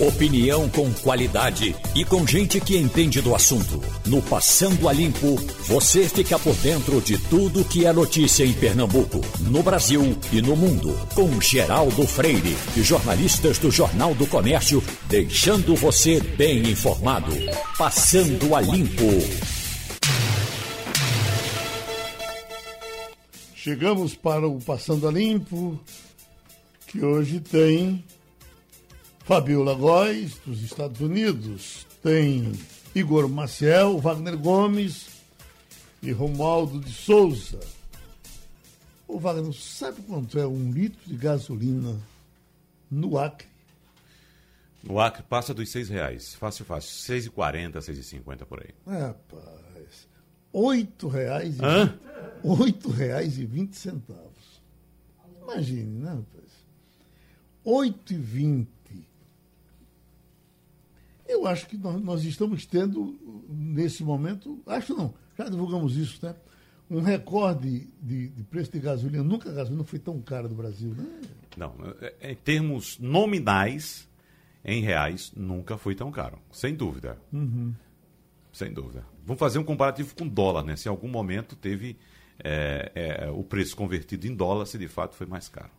Opinião com qualidade e com gente que entende do assunto. No Passando a Limpo, você fica por dentro de tudo que é notícia em Pernambuco, no Brasil e no mundo. Com Geraldo Freire e jornalistas do Jornal do Comércio, deixando você bem informado. Passando a Limpo. Chegamos para o Passando a Limpo, que hoje tem Fabiola Góes, dos Estados Unidos, tem Igor Maciel, Wagner Gomes e Romualdo de Souza. Ô Wagner, sabe quanto é um litro de gasolina no Acre? No Acre passa dos seis reais. Fácil, fácil. Seis e quarenta, seis e cinquenta por aí. Rapaz. Oito reais e... Hã? Oito reais e vinte centavos. Imagine, né, rapaz? Oito e vinte. Eu acho que nós, nós estamos tendo, nesse momento, acho não, já divulgamos isso, né? Um recorde de, de preço de gasolina. Nunca a gasolina foi tão cara no Brasil, né? Não, é- em termos nominais, em reais, nunca foi tão caro. Sem dúvida. Sem dúvida. Vamos fazer um comparativo com dólar, né? Se em algum momento teve é, é, o preço convertido em dólar, se de fato foi mais caro.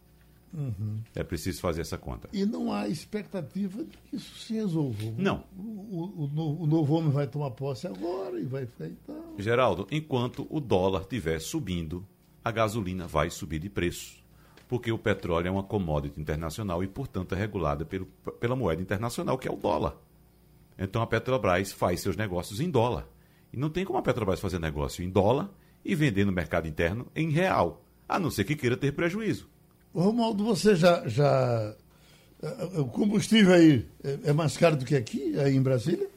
É preciso fazer essa conta. E não há expectativa de que isso se resolva. Não. O, o- o no- o novo homem vai tomar posse agora e vai ficar e tal. Geraldo, enquanto o dólar estiver subindo, a gasolina vai subir de preço. Porque o petróleo é uma commodity internacional e, portanto, é regulada pelo, pela moeda internacional, que é o dólar. Então a Petrobras faz seus negócios em dólar. E não tem como a Petrobras fazer negócio em dólar e vender no mercado interno em real, a não ser que queira ter prejuízo. Romualdo, você já. já eh, o combustível aí é é mais caro do que aqui, aí em Brasília?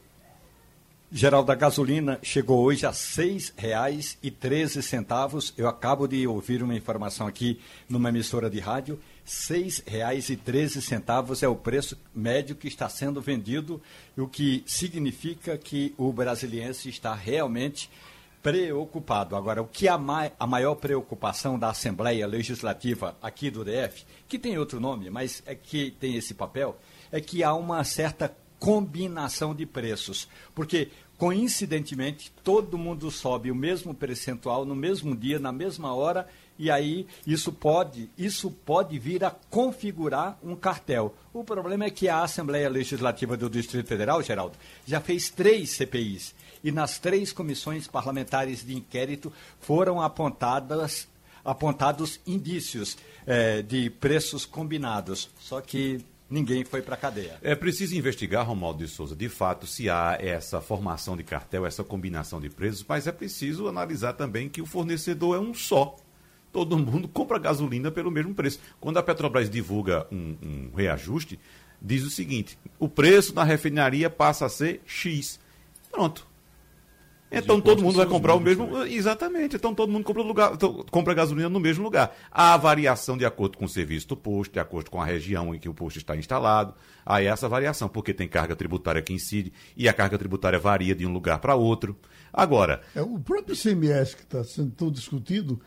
Geraldo, a gasolina chegou hoje a R$ 6,13. Eu acabo de ouvir uma informação aqui numa emissora de rádio. R$ 6,13 é o preço médio que está sendo vendido, o que significa que o brasiliense está realmente preocupado. Agora, o que é a, mai- a maior preocupação da Assembleia Legislativa aqui do DF, que tem outro nome, mas é que tem esse papel, é que há uma certa combinação de preços. Porque, coincidentemente, todo mundo sobe o mesmo percentual no mesmo dia, na mesma hora, e aí isso pode, isso pode vir a configurar um cartel. O problema é que a Assembleia Legislativa do Distrito Federal, Geraldo, já fez três CPIs. E nas três comissões parlamentares de inquérito foram apontadas apontados indícios eh, de preços combinados. Só que ninguém foi para a cadeia. É preciso investigar, Romualdo de Souza, de fato, se há essa formação de cartel, essa combinação de preços, mas é preciso analisar também que o fornecedor é um só. Todo mundo compra gasolina pelo mesmo preço. Quando a Petrobras divulga um, um reajuste, diz o seguinte: o preço na refinaria passa a ser X. Pronto. Então todo mundo vai comprar o mesmo. Exatamente. Então todo mundo compra, lugar, compra gasolina no mesmo lugar. Há variação de acordo com o serviço do posto, de acordo com a região em que o posto está instalado. Há essa variação, porque tem carga tributária que incide e a carga tributária varia de um lugar para outro. Agora, É, o próprio ICMS que está sendo tão discutido,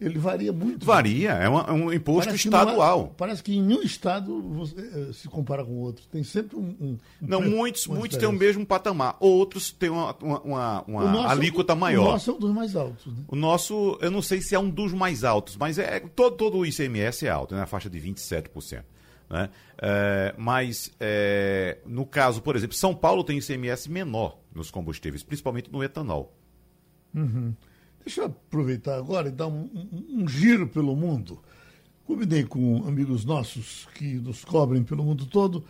ele varia muito. varia, é, uma- é um imposto Parece que não há- estadual. parece que em nenhum estado você, eh, se compara com outro. Tem sempre um. um- Não, muitos, muitos têm o mesmo patamar, outros têm uma, uma, uma- nosso é alíquota maior. O nosso é um dos mais altos. Né? O nosso, eu não sei se é um dos mais altos, mas é todo, todo o ICMS é alto, né? na faixa de 27%. Né? É, mas, é, no caso, por exemplo, São Paulo tem ICMS menor nos combustíveis, principalmente no etanol. Deixa eu aproveitar agora e dar um, um- um giro pelo mundo. Combinei com amigos nossos que nos cobrem pelo mundo todo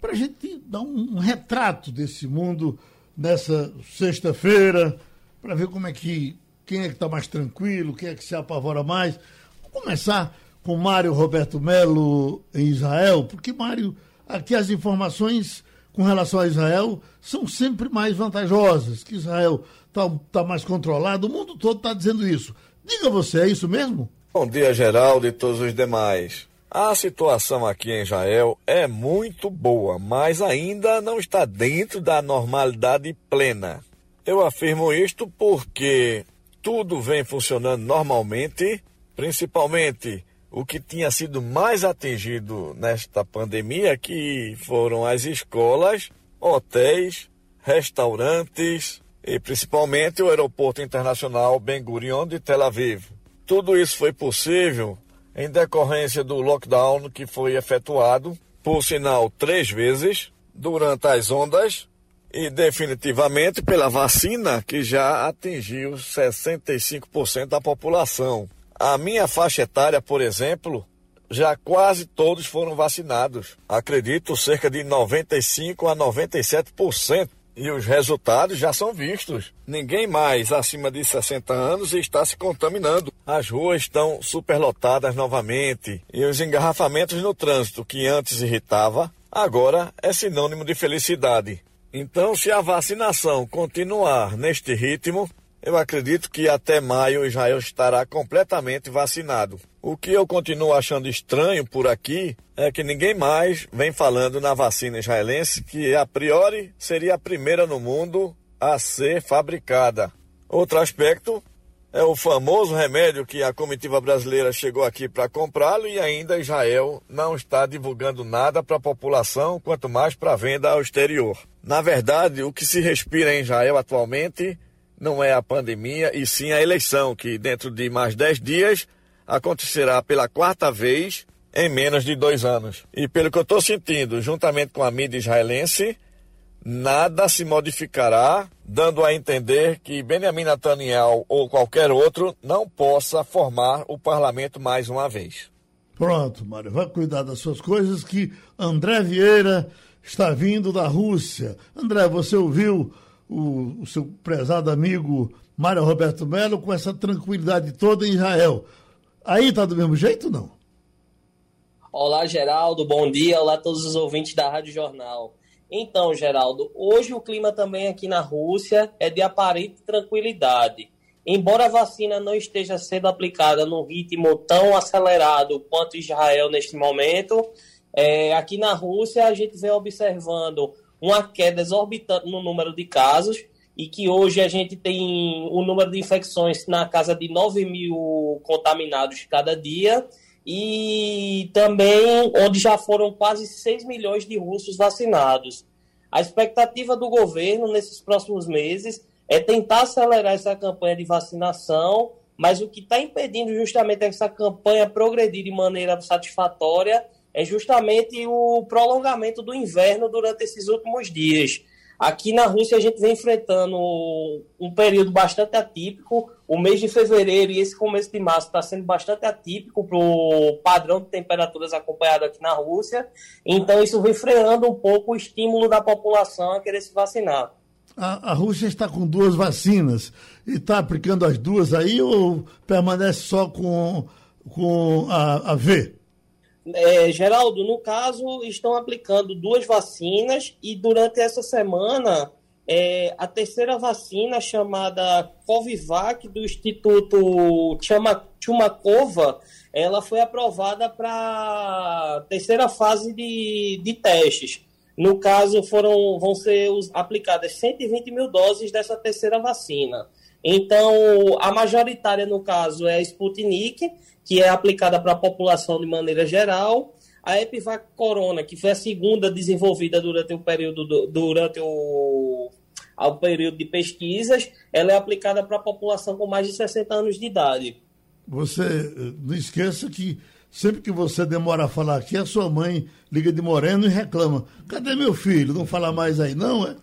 para a gente dar um, um retrato desse mundo nessa sexta-feira, para ver como é que quem é que está mais tranquilo, quem é que se apavora mais. Vamos começar com Mário Roberto Melo em Israel, porque Mário, aqui as informações com relação a Israel são sempre mais vantajosas, que Israel está tá mais controlado, o mundo todo está dizendo isso. Diga você, é isso mesmo? Bom dia, Geraldo e todos os demais. A situação aqui em Israel é muito boa, mas ainda não está dentro da normalidade plena. Eu afirmo isto porque tudo vem funcionando normalmente, principalmente o que tinha sido mais atingido nesta pandemia, que foram as escolas, hotéis, restaurantes e principalmente o Aeroporto Internacional Ben Gurion de Tel Aviv. Tudo isso foi possível em decorrência do lockdown que foi efetuado, por sinal, três vezes durante as ondas e definitivamente pela vacina que já atingiu 65% da população. A minha faixa etária, por exemplo, já quase todos foram vacinados. Acredito cerca de 95 a 97%. E os resultados já são vistos. Ninguém mais acima de 60 anos está se contaminando. As ruas estão superlotadas novamente e os engarrafamentos no trânsito, que antes irritava, agora é sinônimo de felicidade. Então, se a vacinação continuar neste ritmo, eu acredito que até maio Israel estará completamente vacinado. O que eu continuo achando estranho por aqui é que ninguém mais vem falando na vacina israelense, que a priori seria a primeira no mundo a ser fabricada. Outro aspecto é o famoso remédio que a comitiva brasileira chegou aqui para comprá-lo e ainda Israel não está divulgando nada para a população, quanto mais para venda ao exterior. Na verdade, o que se respira em Israel atualmente não é a pandemia, e sim a eleição, que dentro de mais 10 dias acontecerá pela quarta vez em menos de dois anos. E pelo que eu estou sentindo, juntamente com a mídia israelense, nada se modificará, dando a entender que Benjamin Netanyahu ou qualquer outro não possa formar o parlamento mais uma vez. Pronto, Mário, vai cuidar das suas coisas que André Vieira está vindo da Rússia. André, você ouviu o, o seu prezado amigo Mário Roberto Melo com essa tranquilidade toda em Israel. Aí tá do mesmo jeito não? Olá, Geraldo, bom dia. Olá a todos os ouvintes da Rádio Jornal. Então, Geraldo, hoje o clima também aqui na Rússia é de aparente tranquilidade. Embora a vacina não esteja sendo aplicada num ritmo tão acelerado quanto Israel neste momento, é, aqui na Rússia a gente vem observando uma queda exorbitante no número de casos e que hoje a gente tem o número de infecções na casa de 9 mil contaminados cada dia e também onde já foram quase 6 milhões de russos vacinados. A expectativa do governo nesses próximos meses é tentar acelerar essa campanha de vacinação, mas o que está impedindo justamente essa campanha progredir de maneira satisfatória é justamente o prolongamento do inverno durante esses últimos dias. Aqui na Rússia a gente vem enfrentando um período bastante atípico. O mês de fevereiro e esse começo de março está sendo bastante atípico para o padrão de temperaturas acompanhado aqui na Rússia. Então isso vem freando um pouco o estímulo da população a querer se vacinar. A, a Rússia está com duas vacinas e está aplicando as duas aí ou permanece só com, com a, a V? É, Geraldo, no caso, estão aplicando duas vacinas e durante essa semana é, a terceira vacina, chamada Covivac, do Instituto Chumakova, ela foi aprovada para terceira fase de, de testes. No caso, foram, vão ser aplicadas 120 mil doses dessa terceira vacina. Então, a majoritária, no caso, é a Sputnik, que é aplicada para a população de maneira geral. A Epivac Corona, que foi a segunda desenvolvida durante o período, do, durante o, o período de pesquisas, ela é aplicada para a população com mais de 60 anos de idade. Você eh, não esqueça que sempre que você demora a falar aqui, a sua mãe liga de moreno e reclama. Cadê meu filho? Não fala mais aí, não? É?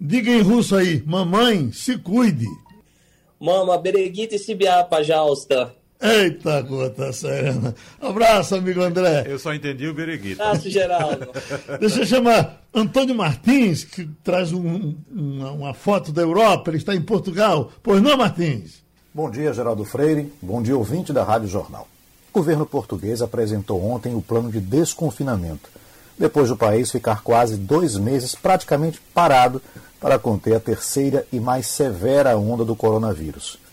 Diga em russo aí, mamãe, se cuide. Mama, bereguita e sibiapa, jausta. Eita, gota serena. Abraço, amigo André. Eu só entendi o Bereguito. Abraço, Geraldo. Deixa eu chamar Antônio Martins, que traz um, uma, uma foto da Europa, ele está em Portugal. Pois não, Martins? Bom dia, Geraldo Freire. Bom dia, ouvinte da Rádio Jornal. O governo português apresentou ontem o plano de desconfinamento, depois do país ficar quase dois meses praticamente parado para conter a terceira e mais severa onda do coronavírus.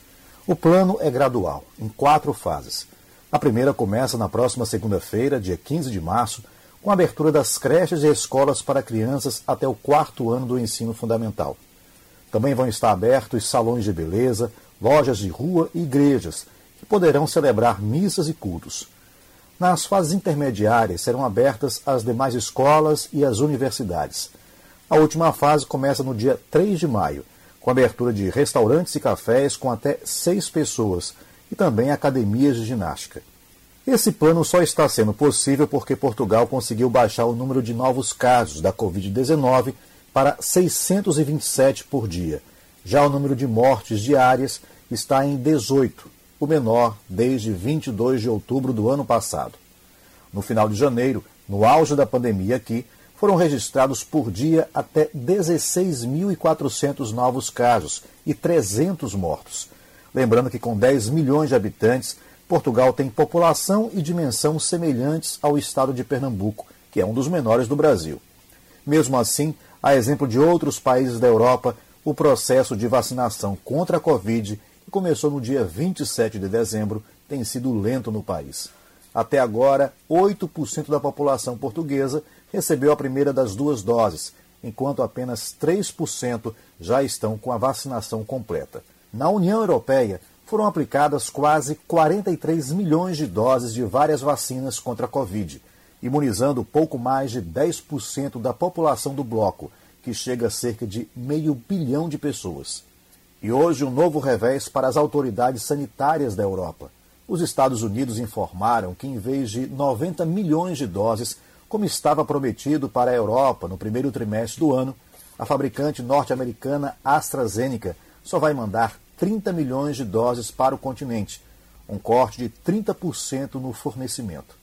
O plano é gradual, em quatro fases. A primeira começa na próxima segunda-feira, dia 15 de março, com a abertura das creches e escolas para crianças até o quarto ano do ensino fundamental. Também vão estar abertos salões de beleza, lojas de rua e igrejas, que poderão celebrar missas e cultos. Nas fases intermediárias serão abertas as demais escolas e as universidades. A última fase começa no dia 3 de maio, com abertura de restaurantes e cafés com até seis pessoas e também academias de ginástica. Esse plano só está sendo possível porque Portugal conseguiu baixar o número de novos casos da Covid-19 para 627 por dia. Já o número de mortes diárias está em 18, o menor desde 22 de outubro do ano passado. No final de janeiro, no auge da pandemia aqui, foram registrados por dia até 16.400 novos casos e 300 mortos. Lembrando que com 10 milhões de habitantes, Portugal tem população e dimensão semelhantes ao estado de Pernambuco, que é um dos menores do Brasil. Mesmo assim, a exemplo de outros países da Europa, o processo de vacinação contra a Covid, que começou no dia 27 de dezembro, tem sido lento no país. Até agora, 8% da população portuguesa recebeu a primeira das duas doses, enquanto apenas 3% já estão com a vacinação completa. Na União Europeia, foram aplicadas quase 43 milhões de doses de várias vacinas contra a Covid, imunizando pouco mais de 10% da população do bloco, que chega a cerca de meio bilhão de pessoas. E hoje um novo revés para as autoridades sanitárias da Europa. Os Estados Unidos informaram que, em vez de 90 milhões de doses, como estava prometido para a Europa no primeiro trimestre do ano, a fabricante norte-americana AstraZeneca só vai mandar 30 milhões de doses para o continente, um corte de 30% no fornecimento.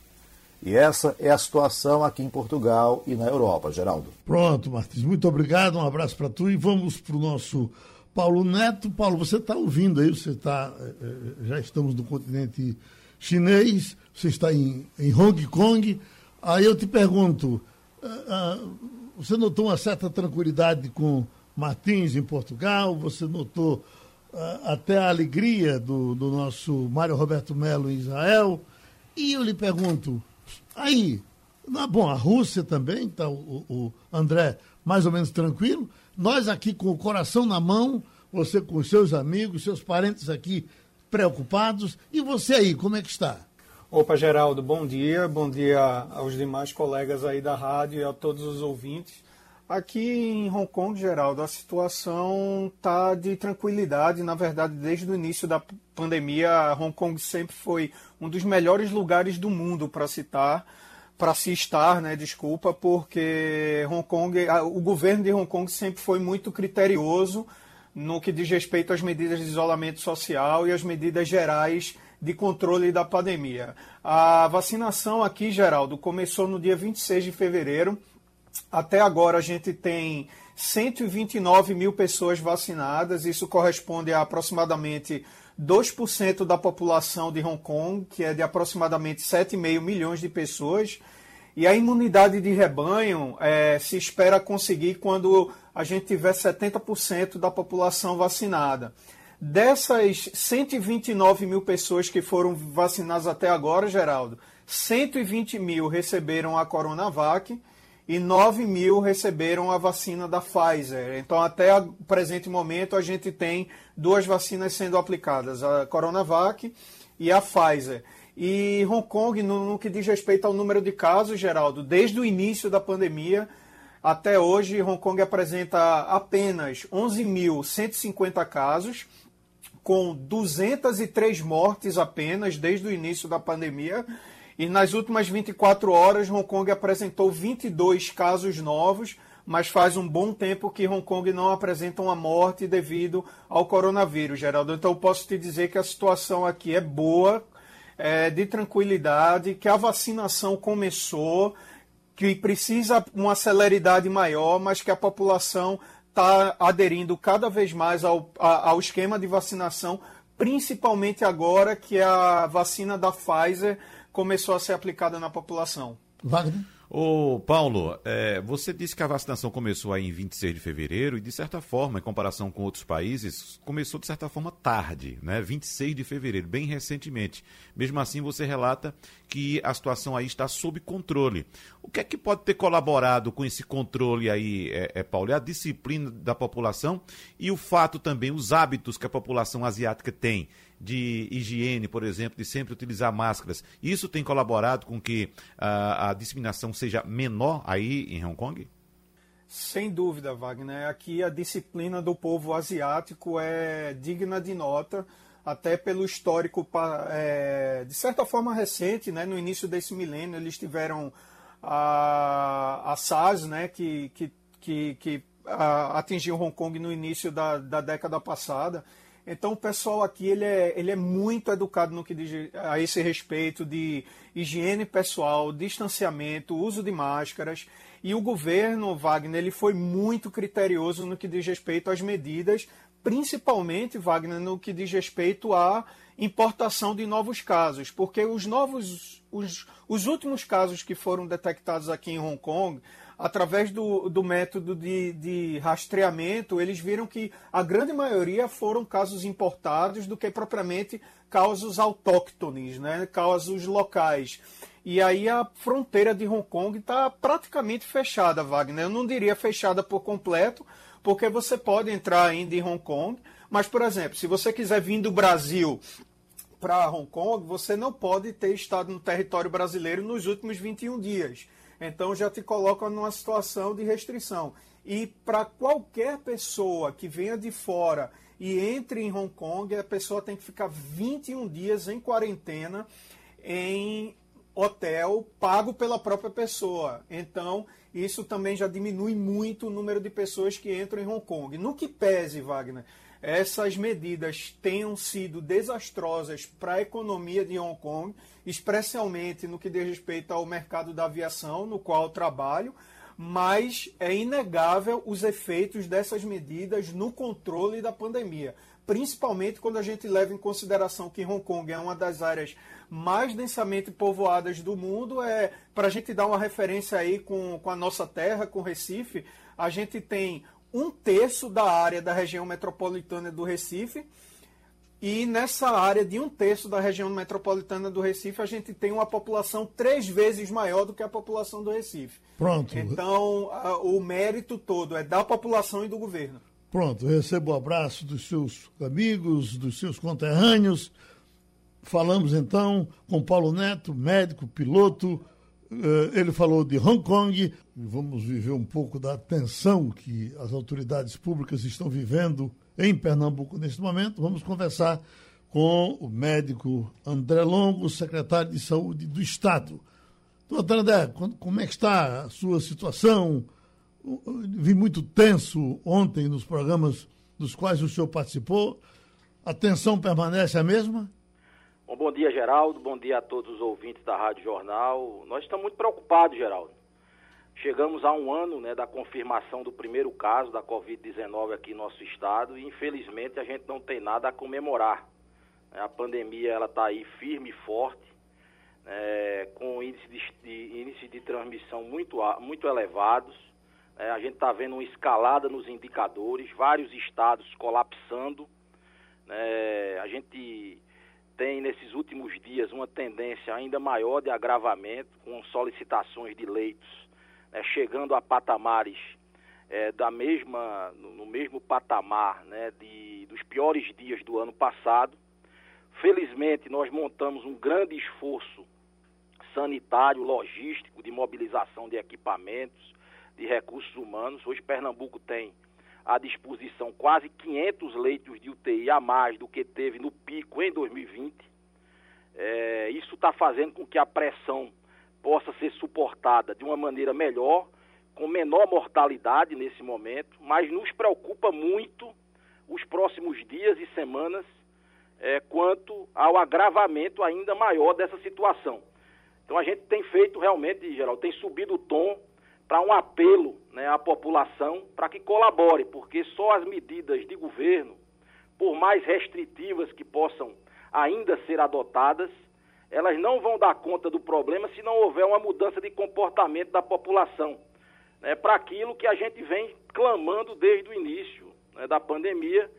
E essa é a situação aqui em Portugal e na Europa, Geraldo. Pronto, Martins, muito obrigado, um abraço para tu e vamos para o nosso Paulo Neto. Paulo, você está ouvindo aí, você está. Eh, eh, já estamos no continente chinês, você está em, em Hong Kong. Aí eu te pergunto, uh, uh, você notou uma certa tranquilidade com Martins em Portugal? Você notou até a alegria do, do nosso Mário Roberto Melo em Israel. E eu lhe pergunto, aí, bom, a Rússia também, está o, o André mais ou menos tranquilo. Nós aqui com o coração na mão, você com seus amigos, seus parentes aqui preocupados. E você aí, como é que está? Opa, Geraldo, bom dia. Bom dia aos demais colegas aí da rádio e a todos os ouvintes. Aqui em Hong Kong, Geraldo, a situação está de tranquilidade. Na verdade, desde o início da pandemia, Hong Kong sempre foi um dos melhores lugares do mundo para citar, para se estar, né? Desculpa, porque Hong Kong, o governo de Hong Kong sempre foi muito criterioso no que diz respeito às medidas de isolamento social e às medidas gerais de controle da pandemia. A vacinação aqui, Geraldo, começou no dia 26 de fevereiro até agora a gente tem 129 mil pessoas vacinadas, isso corresponde a aproximadamente 2% da população de Hong Kong, que é de aproximadamente 7,5 milhões de pessoas. E a imunidade de rebanho é, se espera conseguir quando a gente tiver 70% da população vacinada. Dessas 129 mil pessoas que foram vacinadas até agora, Geraldo, 120 mil receberam a Coronavac e 9 mil receberam a vacina da Pfizer. Então, até o presente momento, a gente tem duas vacinas sendo aplicadas, a Coronavac e a Pfizer. E Hong Kong, no, no que diz respeito ao número de casos, Geraldo, desde o início da pandemia até hoje, Hong Kong apresenta apenas 11.150 casos, com 203 mortes apenas desde o início da pandemia e nas últimas 24 horas, Hong Kong apresentou 22 casos novos, mas faz um bom tempo que Hong Kong não apresenta uma morte devido ao coronavírus, Geraldo. Então, posso te dizer que a situação aqui é boa, é, de tranquilidade, que a vacinação começou, que precisa uma celeridade maior, mas que a população está aderindo cada vez mais ao, ao esquema de vacinação, principalmente agora que a vacina da Pfizer começou a ser aplicada na população. Wagner? Ô, Paulo, é, você disse que a vacinação começou aí em 26 de fevereiro e, de certa forma, em comparação com outros países, começou de certa forma tarde, né? 26 de fevereiro, bem recentemente. Mesmo assim, você relata que a situação aí está sob controle. O que é que pode ter colaborado com esse controle aí, é, é, Paulo? É a disciplina da população e o fato também, os hábitos que a população asiática tem de higiene, por exemplo, de sempre utilizar máscaras, isso tem colaborado com que a, a disseminação seja menor aí em Hong Kong? Sem dúvida, Wagner. Aqui a disciplina do povo asiático é digna de nota, até pelo histórico, é, de certa forma recente, né? no início desse milênio, eles tiveram a, a SARS, né? que, que, que, que a, atingiu Hong Kong no início da, da década passada. Então o pessoal aqui ele é, ele é muito educado no que diz a esse respeito de higiene pessoal, distanciamento, uso de máscaras. E o governo, Wagner, ele foi muito criterioso no que diz respeito às medidas, principalmente, Wagner, no que diz respeito à importação de novos casos, porque os novos, os, os últimos casos que foram detectados aqui em Hong Kong, através do, do método de, de rastreamento, eles viram que a grande maioria foram casos importados do que propriamente casos autóctones, né, casos locais. E aí a fronteira de Hong Kong está praticamente fechada, Wagner. Eu não diria fechada por completo, porque você pode entrar ainda em Hong Kong, mas, por exemplo, se você quiser vir do Brasil para Hong Kong, você não pode ter estado no território brasileiro nos últimos 21 dias. Então já te coloca numa situação de restrição. E para qualquer pessoa que venha de fora e entre em Hong Kong, a pessoa tem que ficar 21 dias em quarentena em hotel pago pela própria pessoa. Então, isso também já diminui muito o número de pessoas que entram em Hong Kong. No que pese, Wagner, essas medidas tenham sido desastrosas para a economia de Hong Kong, especialmente no que diz respeito ao mercado da aviação, no qual trabalho, mas é inegável os efeitos dessas medidas no controle da pandemia, principalmente quando a gente leva em consideração que Hong Kong é uma das áreas mais densamente povoadas do mundo. É para a gente dar uma referência aí com, com a nossa terra, com Recife, a gente tem um terço da área da região metropolitana do Recife. E nessa área de um terço da região metropolitana do Recife, a gente tem uma população três vezes maior do que a população do Recife. Pronto. Então, a, o mérito todo é da população e do governo. Pronto, recebo o abraço dos seus amigos, dos seus conterrâneos. Falamos então com Paulo Neto, médico, piloto. Eh, ele falou de Hong Kong. Vamos viver um pouco da tensão que as autoridades públicas estão vivendo em Pernambuco neste momento. Vamos conversar com o médico André Longo, secretário de Saúde do Estado. Doutor André, como é que está a sua situação? Vi muito tenso ontem nos programas dos quais o senhor participou. A tensão permanece a mesma? Bom, bom dia, Geraldo. Bom dia a todos os ouvintes da Rádio Jornal. Nós estamos muito preocupados, Geraldo. Chegamos a um ano né, da confirmação do primeiro caso da Covid-19 aqui no nosso estado e, infelizmente, a gente não tem nada a comemorar. A pandemia está aí firme e forte, é, com índice de, de, índice de transmissão muito, muito elevados. É, a gente está vendo uma escalada nos indicadores, vários estados colapsando. É, a gente tem nesses últimos dias uma tendência ainda maior de agravamento, com solicitações de leitos né, chegando a patamares é, da mesma, no, mesmo patamar né, de, dos piores dias do ano passado. Felizmente, nós montamos um grande esforço sanitário, logístico, de mobilização de equipamentos, de recursos humanos. Hoje, Pernambuco tem à disposição quase 500 leitos de UTI a mais do que teve no pico em 2020. É, isso está fazendo com que a pressão possa ser suportada de uma maneira melhor, com menor mortalidade nesse momento, mas nos preocupa muito os próximos dias e semanas é, quanto ao agravamento ainda maior dessa situação. Então a gente tem feito realmente, geral, tem subido o tom para um apelo né, à população para que colabore, porque só as medidas de governo, por mais restritivas que possam ainda ser adotadas, elas não vão dar conta do problema se não houver uma mudança de comportamento da população, né, para aquilo que a gente vem clamando desde o início né, da pandemia,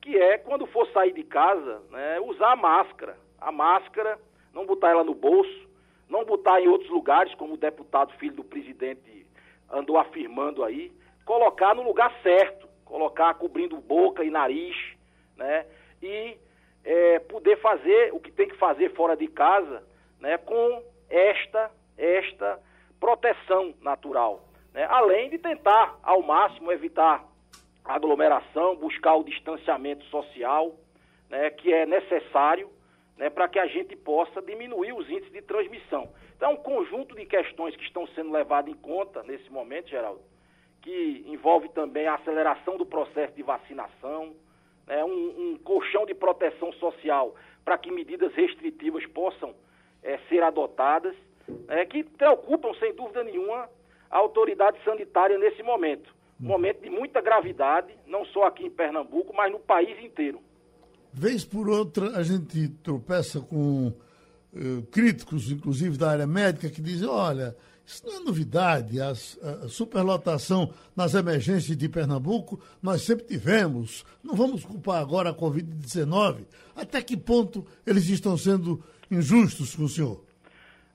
que é quando for sair de casa, né, usar a máscara. A máscara, não botar ela no bolso, não botar em outros lugares, como o deputado filho do presidente andou afirmando aí, colocar no lugar certo, colocar cobrindo boca e nariz, né? E é, poder fazer o que tem que fazer fora de casa né, com esta, esta proteção natural. Né? Além de tentar, ao máximo, evitar aglomeração, buscar o distanciamento social, né, que é necessário né, para que a gente possa diminuir os índices de transmissão. Então, é um conjunto de questões que estão sendo levadas em conta nesse momento, Geraldo, que envolve também a aceleração do processo de vacinação, né, um, um, colchão de proteção social para que medidas restritivas possam é, ser adotadas, é, que preocupam, sem dúvida nenhuma, a autoridade sanitária nesse momento. Um momento de muita gravidade, não só aqui em Pernambuco, mas no país inteiro. Vez por outra, a gente tropeça com uh, críticos, inclusive da área médica, que dizem: olha, isso não é novidade, a, superlotação nas emergências de Pernambuco nós sempre tivemos. Não vamos culpar agora a Covid-19. Até que ponto eles estão sendo injustos com o senhor?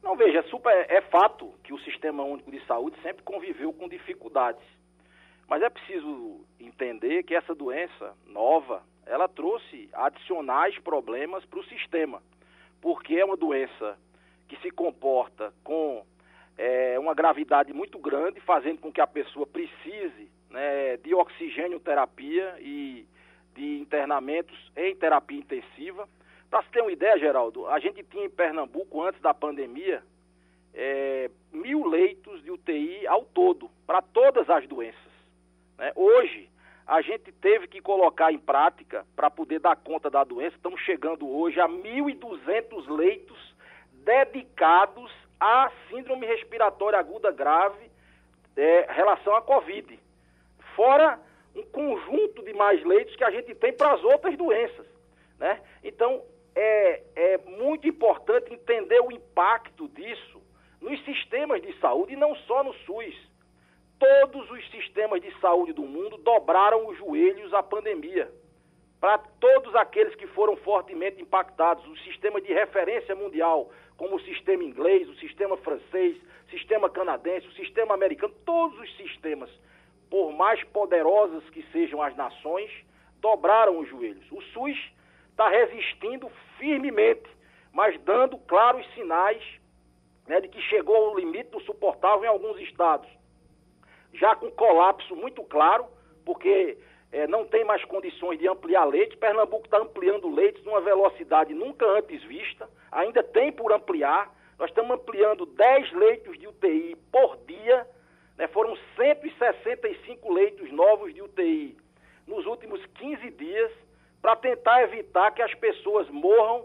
Não, veja, super, é fato que o Sistema Único de Saúde sempre conviveu com dificuldades. Mas é preciso entender que essa doença nova, ela trouxe adicionais problemas para o sistema, porque é uma doença que se comporta com é, uma gravidade muito grande, fazendo com que a pessoa precise né, de oxigênio terapia e de internamentos em terapia intensiva. Para se ter uma ideia, Geraldo, a gente tinha em Pernambuco, antes da pandemia, é, mil leitos de UTI ao todo, para todas as doenças. Né? Hoje, a gente teve que colocar em prática para poder dar conta da doença. Estamos chegando hoje a 1.200 leitos dedicados à síndrome respiratória aguda grave é, relação à Covid. Fora um conjunto de mais leitos que a gente tem para as outras doenças. Né? Então, é, é muito importante entender o impacto disso nos sistemas de saúde e não só no SUS todos os sistemas de saúde do mundo dobraram os joelhos à pandemia. Para todos aqueles que foram fortemente impactados, o sistema de referência mundial, como o sistema inglês, o sistema francês, o sistema canadense, o sistema americano, todos os sistemas, por mais poderosas que sejam as nações, dobraram os joelhos. O SUS está resistindo firmemente, mas dando claros sinais né, de que chegou ao limite do suportável em alguns estados já com colapso muito claro, porque é, não tem mais condições de ampliar leite. Pernambuco está ampliando leitos numa velocidade nunca antes vista, ainda tem por ampliar. Nós estamos ampliando 10 leitos de UTI por dia, né? foram 165 leitos novos de UTI nos últimos 15 dias, para tentar evitar que as pessoas morram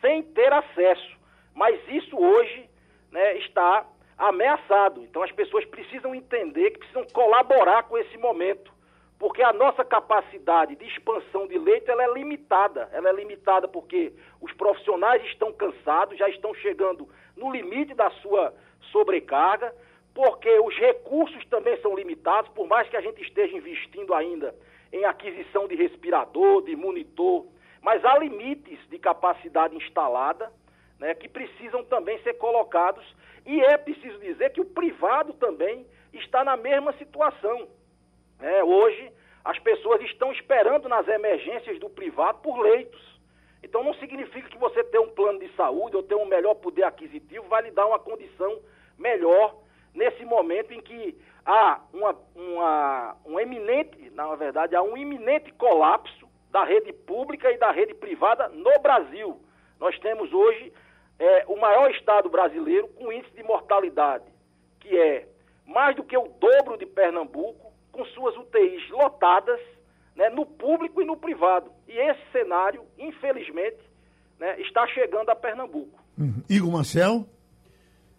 sem ter acesso. Mas isso hoje né, está ameaçado. Então as pessoas precisam entender que precisam colaborar com esse momento, porque a nossa capacidade de expansão de leito ela é limitada. Ela é limitada porque os profissionais estão cansados, já estão chegando no limite da sua sobrecarga, porque os recursos também são limitados, por mais que a gente esteja investindo ainda em aquisição de respirador, de monitor, mas há limites de capacidade instalada né, que precisam também ser colocados e é preciso dizer que o privado também está na mesma situação. É, hoje, as pessoas estão esperando nas emergências do privado por leitos. Então, não significa que você ter um plano de saúde ou ter um melhor poder aquisitivo vai lhe dar uma condição melhor nesse momento em que há uma, uma, um eminente, na verdade, há um iminente colapso da rede pública e da rede privada no Brasil. Nós temos hoje é o maior estado brasileiro com índice de mortalidade, que é mais do que o dobro de Pernambuco, com suas UTIs lotadas né, no público e no privado. E esse cenário, infelizmente, né, está chegando a Pernambuco. Uhum. Igor Marcel.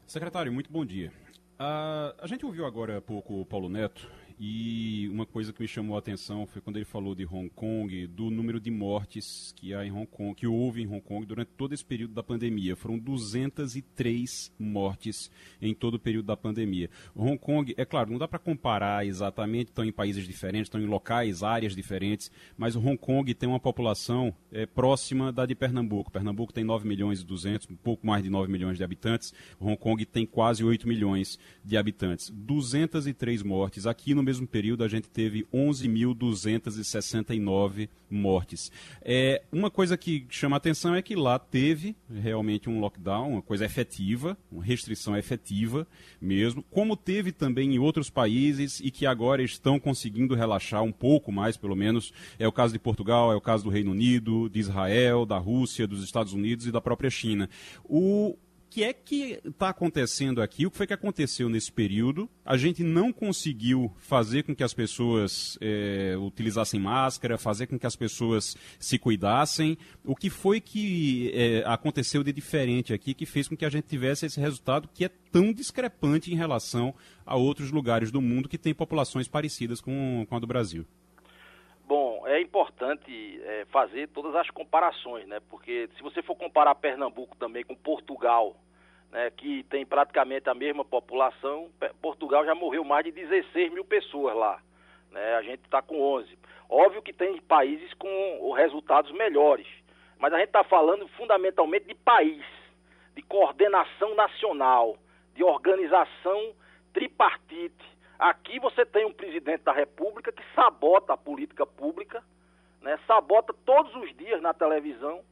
Secretário, muito bom dia. Uh, a gente ouviu agora há pouco o Paulo Neto e uma coisa que me chamou a atenção foi quando ele falou de Hong Kong, do número de mortes que há em Hong Kong, que houve em Hong Kong durante todo esse período da pandemia. Foram 203 mortes em todo o período da pandemia. Hong Kong, é claro, não dá para comparar exatamente, estão em países diferentes, estão em locais, áreas diferentes, mas Hong Kong tem uma população é, próxima da de Pernambuco. Pernambuco tem 9 milhões e 200, um pouco mais de 9 milhões de habitantes. Hong Kong tem quase 8 milhões de habitantes. 203 mortes. Aqui no mesmo período a gente teve 11.269 mortes. É, uma coisa que chama atenção é que lá teve realmente um lockdown, uma coisa efetiva, uma restrição efetiva mesmo, como teve também em outros países e que agora estão conseguindo relaxar um pouco mais, pelo menos. É o caso de Portugal, é o caso do Reino Unido, de Israel, da Rússia, dos Estados Unidos e da própria China. O, que é que está acontecendo aqui? O que foi que aconteceu nesse período? A gente não conseguiu fazer com que as pessoas é, utilizassem máscara, fazer com que as pessoas se cuidassem. O que foi que é, aconteceu de diferente aqui que fez com que a gente tivesse esse resultado que é tão discrepante em relação a outros lugares do mundo que têm populações parecidas com, com a do Brasil? Bom, é importante é, fazer todas as comparações, né? Porque se você for comparar Pernambuco também com Portugal, né, que tem praticamente a mesma população, Portugal já morreu mais de 16 mil pessoas lá. Né? A gente está com 11. Óbvio que tem países com resultados melhores, mas a gente está falando fundamentalmente de país, de coordenação nacional, de organização tripartite Aqui você tem um presidente da República que sabota a política pública, né, sabota todos os dias na televisão,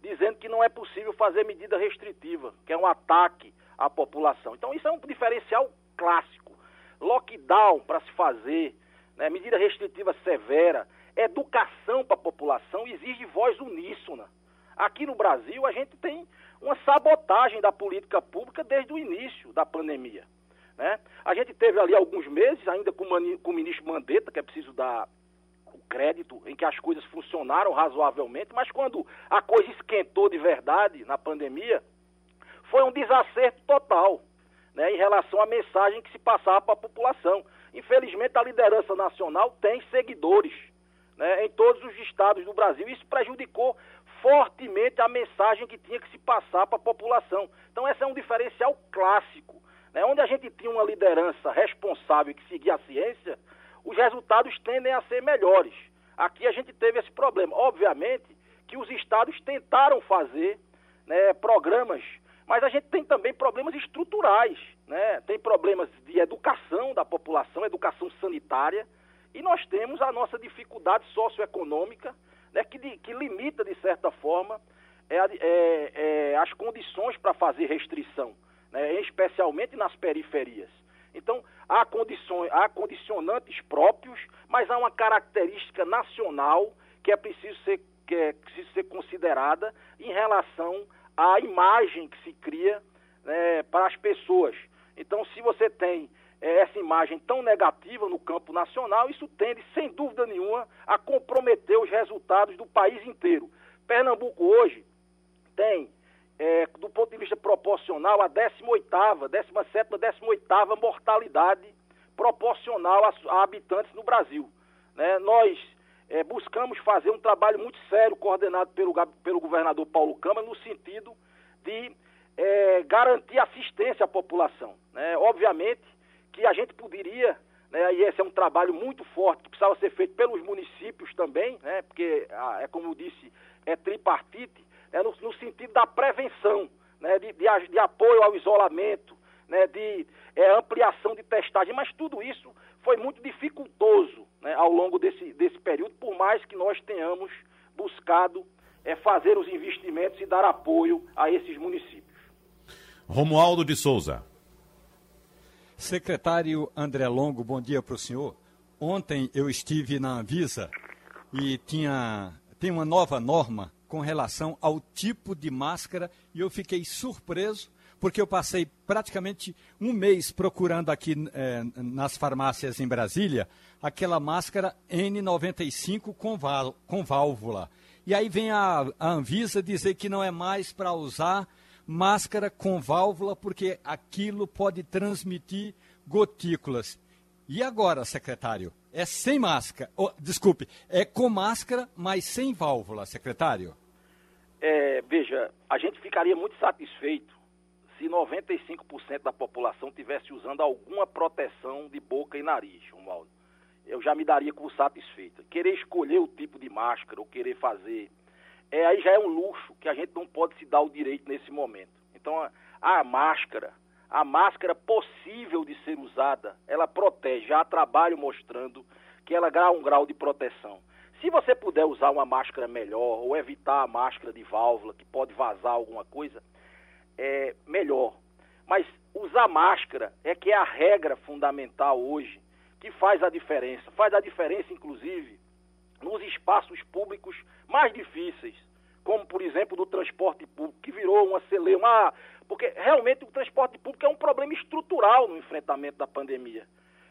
dizendo que não é possível fazer medida restritiva, que é um ataque à população. Então isso é um diferencial clássico. Lockdown para se fazer, né, medida restritiva severa, educação para a população exige voz uníssona. Aqui no Brasil a gente tem uma sabotagem da política pública desde o início da pandemia. Né? A gente teve ali alguns meses, ainda com, com o ministro Mandetta, que é preciso dar o crédito, em que as coisas funcionaram razoavelmente, mas quando a coisa esquentou de verdade na pandemia, foi um desacerto total né, em relação à mensagem que se passava para a população. Infelizmente, a liderança nacional tem seguidores né, em todos os estados do Brasil. Isso prejudicou fortemente a mensagem que tinha que se passar para a população. Então, esse é um diferencial clássico né, onde a gente tinha uma liderança responsável que seguia a ciência, os resultados tendem a ser melhores. Aqui a gente teve esse problema. Obviamente que os estados tentaram fazer né, programas, mas a gente tem também problemas estruturais. Né? Tem problemas de educação da população, educação sanitária, e nós temos a nossa dificuldade socioeconômica, né, que, de, que limita, de certa forma, é, é, é, as condições para fazer restrição né, especialmente nas periferias. Então, há, condições, há condicionantes próprios, mas há uma característica nacional que é preciso ser, que é preciso ser considerada em relação à imagem que se cria né, para as pessoas. Então, se você tem é, essa imagem tão negativa no campo nacional, isso tende, sem dúvida nenhuma, a comprometer os resultados do país inteiro. Pernambuco hoje tem é, do ponto de vista proporcional, a 18ª, 17ª, 18ª mortalidade proporcional a, a, habitantes no Brasil. Né? Nós é, buscamos fazer um trabalho muito sério, coordenado pelo, pelo governador Paulo Câmara, no sentido de é, garantir assistência à população. Né? Obviamente que a gente poderia, né, e esse é um trabalho muito forte, que precisava ser feito pelos municípios também, né, porque, é como eu disse, é tripartite, é no, no sentido da prevenção, né, de, de, de, apoio ao isolamento, né, de é, ampliação de testagem, mas tudo isso foi muito dificultoso né, ao longo desse, desse período, por mais que nós tenhamos buscado é, fazer os investimentos e dar apoio a esses municípios. Romualdo de Souza. Secretário André Longo, bom dia para o senhor. Ontem eu estive na Anvisa e tinha, tem uma nova norma com relação ao tipo de máscara e eu fiquei surpreso porque eu passei praticamente um mês procurando aqui eh, nas farmácias em Brasília aquela máscara N95 com, com válvula. E aí vem a, a Anvisa dizer que não é mais para usar máscara com válvula porque aquilo pode transmitir gotículas. E agora, secretário? É sem máscara. Oh, desculpe, é com máscara, mas sem válvula, secretário? É, veja, a gente ficaria muito satisfeito se 95% da população tivesse usando alguma proteção de boca e nariz, Romualdo. Eu já me daria como satisfeito. Querer escolher o tipo de máscara ou querer fazer, é, aí já é um luxo que a gente não pode se dar o direito nesse momento. Então, a, a máscara, a máscara possível de ser usada, ela protege. Já há trabalho mostrando que ela dá um grau de proteção. Se você puder usar uma máscara melhor ou evitar a máscara de válvula, que pode vazar alguma coisa, é melhor. Mas usar máscara é que é a regra fundamental hoje que faz a diferença. Faz a diferença, inclusive, nos espaços públicos mais difíceis, como, por exemplo, do transporte público, que virou uma celeuma. Ah, porque realmente o transporte público é um problema estrutural no enfrentamento da pandemia.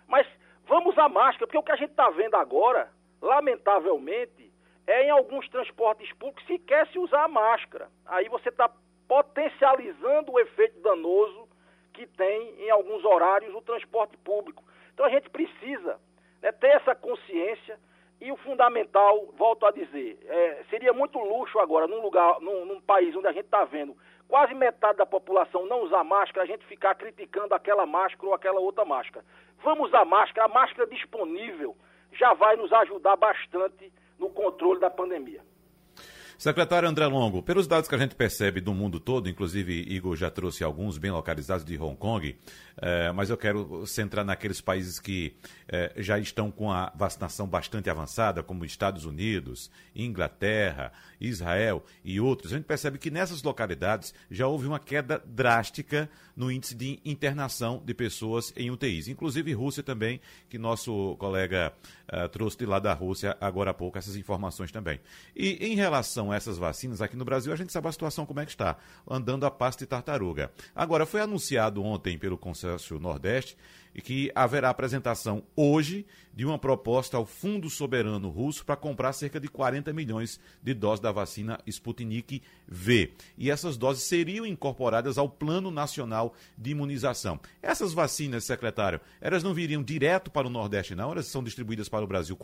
Mas vamos usar máscara, porque o que a gente está vendo agora, lamentavelmente, é em alguns transportes públicos sequer se usar máscara. Aí você está potencializando o efeito danoso que tem em alguns horários o transporte público. Então a gente precisa né, ter essa consciência e o fundamental, volto a dizer, é, seria muito luxo agora, num lugar, num, num país onde a gente está vendo quase metade da população não usar máscara, a gente ficar criticando aquela máscara ou aquela outra máscara. Vamos usar máscara, a máscara disponível já vai nos ajudar bastante no controle da pandemia. Secretário André Longo, pelos dados que a gente percebe do mundo todo, inclusive Igor já trouxe alguns bem localizados de Hong Kong, eh, mas eu quero centrar naqueles países que eh, já estão com a vacinação bastante avançada, como Estados Unidos, Inglaterra, Israel e outros. A gente percebe que nessas localidades já houve uma queda drástica no índice de internação de pessoas em UTIs, inclusive Rússia também, que nosso colega uh, trouxe de lá da Rússia agora há pouco essas informações também. E em relação a essas vacinas, aqui no Brasil a gente sabe a situação como é que está, andando a pasto de tartaruga. Agora, foi anunciado ontem pelo Consórcio Nordeste e que haverá apresentação hoje de uma proposta ao Fundo Soberano Russo para comprar cerca de 40 milhões de doses da vacina Sputnik V. E essas doses seriam incorporadas ao Plano Nacional de Imunização. Essas vacinas, secretário, elas não viriam direto para o Nordeste, não? Elas são distribuídas para o Brasil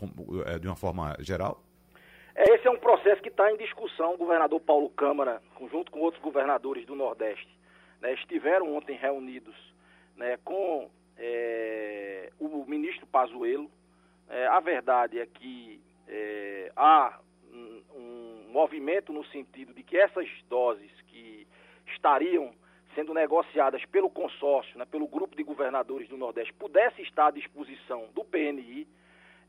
eh, de uma forma geral? É, esse é um processo que está em discussão. O governador Paulo Câmara, junto com outros governadores do Nordeste, né, estiveram ontem reunidos né, com é, o ministro Pazuello. É, a verdade é que é, há um, um, movimento no sentido de que essas doses que estariam sendo negociadas pelo consórcio, né, pelo grupo de governadores do Nordeste, pudesse estar à disposição do PNI.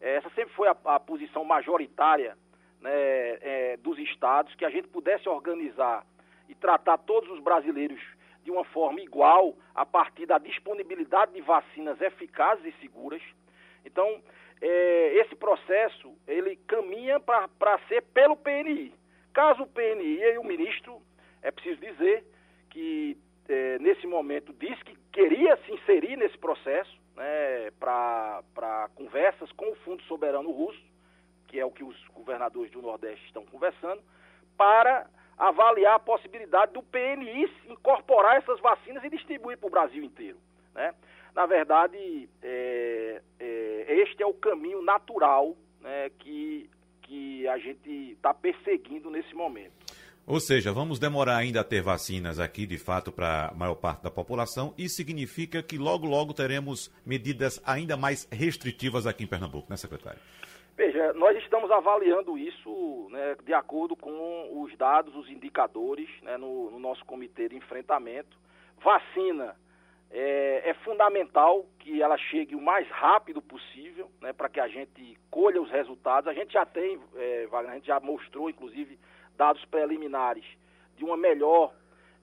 É, essa sempre foi a, a posição majoritária né, é, dos estados, que a gente pudesse organizar e tratar todos os brasileiros de uma forma igual a partir da disponibilidade de vacinas eficazes e seguras. Então, é, esse processo ele caminha para ser pelo PNI. Caso o PNI e o ministro, é preciso dizer que é, nesse momento disse que queria se inserir nesse processo né, para conversas com o Fundo Soberano Russo, que é o que os governadores do Nordeste estão conversando, para avaliar a possibilidade do PNI incorporar essas vacinas e distribuir para o Brasil inteiro. Né? Na verdade, é, é, este é o caminho natural né, que, que a gente está perseguindo nesse momento. Ou seja, vamos demorar ainda a ter vacinas aqui, de fato, para a maior parte da população. Isso significa que logo, logo teremos medidas ainda mais restritivas aqui em Pernambuco, né, secretário? Veja, nós estamos avaliando isso né, de acordo com os dados, os indicadores né, no, no, nosso comitê de enfrentamento. Vacina é, é, fundamental que ela chegue o mais rápido possível né, para que a gente colha os resultados. A gente já tem, é, a gente já mostrou, inclusive, dados preliminares de uma melhor,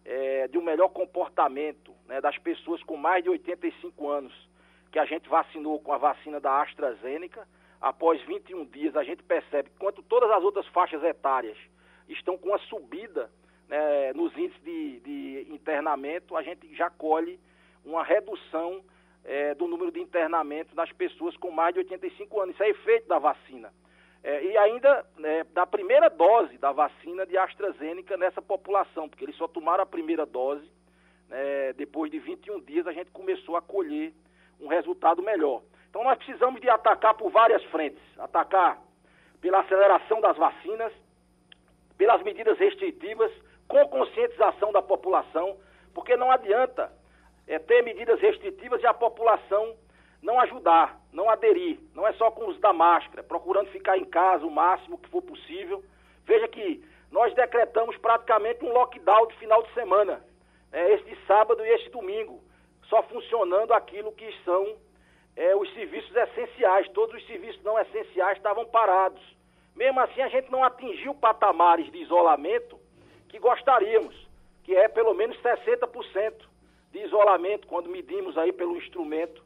é, de um melhor comportamento né, das pessoas com mais de 85 anos que a gente vacinou com a vacina da AstraZeneca após 21 dias, a gente percebe que quanto todas as outras faixas etárias estão com uma subida né, nos índices de, de, internamento, a gente já colhe uma redução é, do número de internamentos nas pessoas com mais de 85 anos. Isso é efeito da vacina. É, e ainda né, da primeira dose da vacina de AstraZeneca nessa população, porque eles só tomaram a primeira dose, né, depois de 21 dias a gente começou a colher um resultado melhor. Então nós precisamos de atacar por várias frentes. Atacar pela aceleração das vacinas, pelas medidas restritivas, com conscientização da população, porque não adianta é, ter medidas restritivas e a população não ajudar, não aderir. Não é só com o uso da máscara, procurando ficar em casa o máximo que for possível. Veja que nós decretamos praticamente um lockdown de final de semana, é, este sábado e este domingo só funcionando aquilo que são é, os serviços essenciais. Todos os serviços não essenciais estavam parados. Mesmo assim, a gente não atingiu patamares de isolamento que gostaríamos, que é pelo menos 60% de isolamento, quando medimos aí pelo instrumento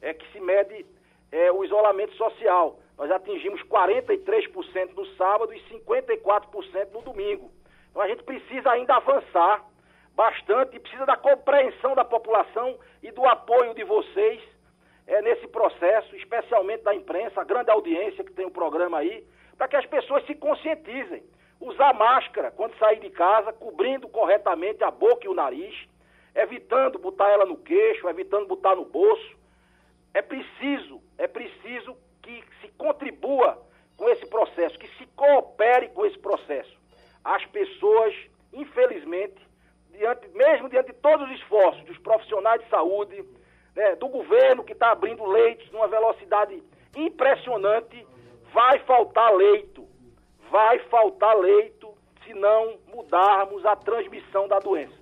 é que se mede é, o isolamento social. Nós atingimos 43% no sábado e 54% no domingo. Então a gente precisa ainda avançar bastante e precisa da compreensão da população e do apoio de vocês é, nesse processo, especialmente da imprensa, a grande audiência que tem o programa aí, para que as pessoas se conscientizem. Usar máscara quando sair de casa, cobrindo corretamente a boca e o nariz, evitando botar ela no queixo, evitando botar no bolso. É preciso, é preciso que se contribua com esse processo, que se coopere com esse processo. As pessoas, infelizmente, diante, mesmo diante de todos os esforços dos profissionais de saúde, né, do governo que está abrindo leitos numa velocidade impressionante, vai faltar leito. Vai faltar leito se não mudarmos a transmissão da doença.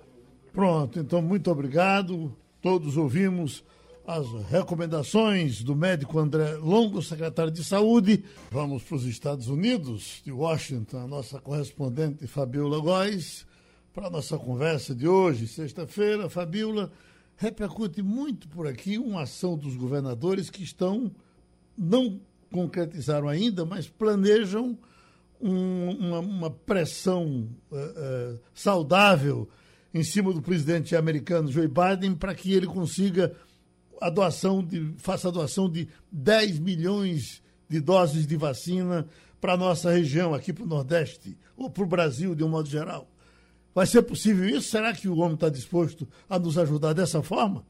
Pronto, então muito obrigado. Todos ouvimos as recomendações do médico André Longo, secretário de Saúde. Vamos para os Estados Unidos, de Washington, a nossa correspondente Fabiola Góes, para a nossa conversa de hoje, sexta-feira. Fabiola, repercute muito por aqui uma ação dos governadores que estão, não concretizaram ainda, mas planejam um, uma, uma, pressão uh, uh, saudável em cima do presidente americano Joe Biden para que ele consiga a doação de, faça a doação de 10 milhões de doses de vacina para a nossa região, aqui para o Nordeste, ou para o Brasil de um modo geral. Vai ser possível isso? Será que o homem está disposto a nos ajudar dessa forma?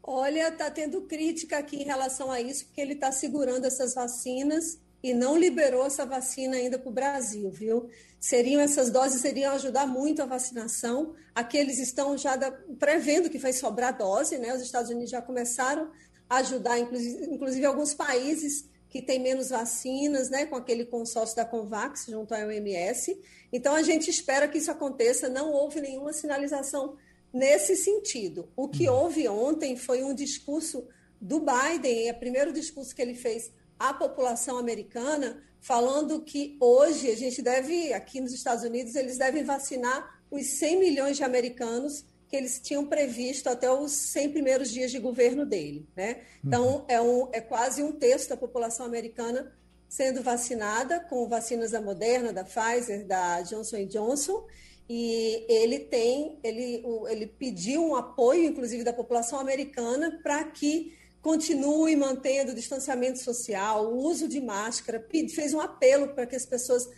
Olha, está tendo crítica aqui em relação a isso, porque ele está segurando essas vacinas e não liberou essa vacina ainda para o Brasil, viu? Seriam essas doses seriam ajudar muito a vacinação. Aqui eles estão já da, prevendo que vai sobrar dose, né? Os Estados Unidos já começaram a ajudar, inclusive, inclusive alguns países que têm menos vacinas, né? Com aquele consórcio da Convax junto à OMS. Então, a gente espera que isso aconteça. Não houve nenhuma sinalização nesse sentido. O que uhum. houve ontem foi um discurso do Biden, é o primeiro discurso que ele fez à população americana, falando que hoje a gente deve, aqui nos Estados Unidos, eles devem vacinar os 100 milhões de americanos que eles tinham previsto até os 100 primeiros dias de governo dele. Né? Então, uhum. é, um, é quase um terço da população americana sendo vacinada com vacinas da Moderna, da Pfizer, da Johnson Johnson, e ele tem, ele, ele pediu um apoio, inclusive, da população americana para que continue mantendo o distanciamento social, o uso de máscara, fez um apelo para que as pessoas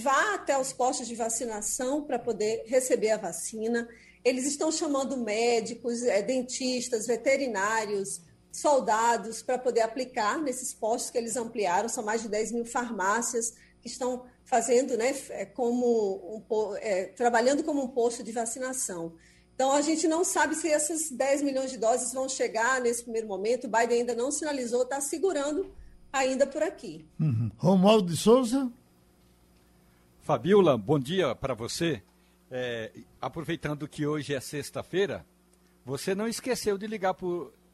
vá até os postos de vacinação para poder receber a vacina. Eles estão chamando médicos, é, dentistas, veterinários, soldados para poder aplicar nesses postos que eles ampliaram. São mais de 10 mil farmácias que estão fazendo, né, é, como um, é, trabalhando como um posto de vacinação. Então, a gente não sabe se essas 10 milhões de doses vão chegar nesse primeiro momento. O Biden ainda não sinalizou, está segurando ainda por aqui. Uhum. Romualdo de Souza. Fabiola, bom dia para você. É, aproveitando que hoje é sexta-feira, você não esqueceu de ligar para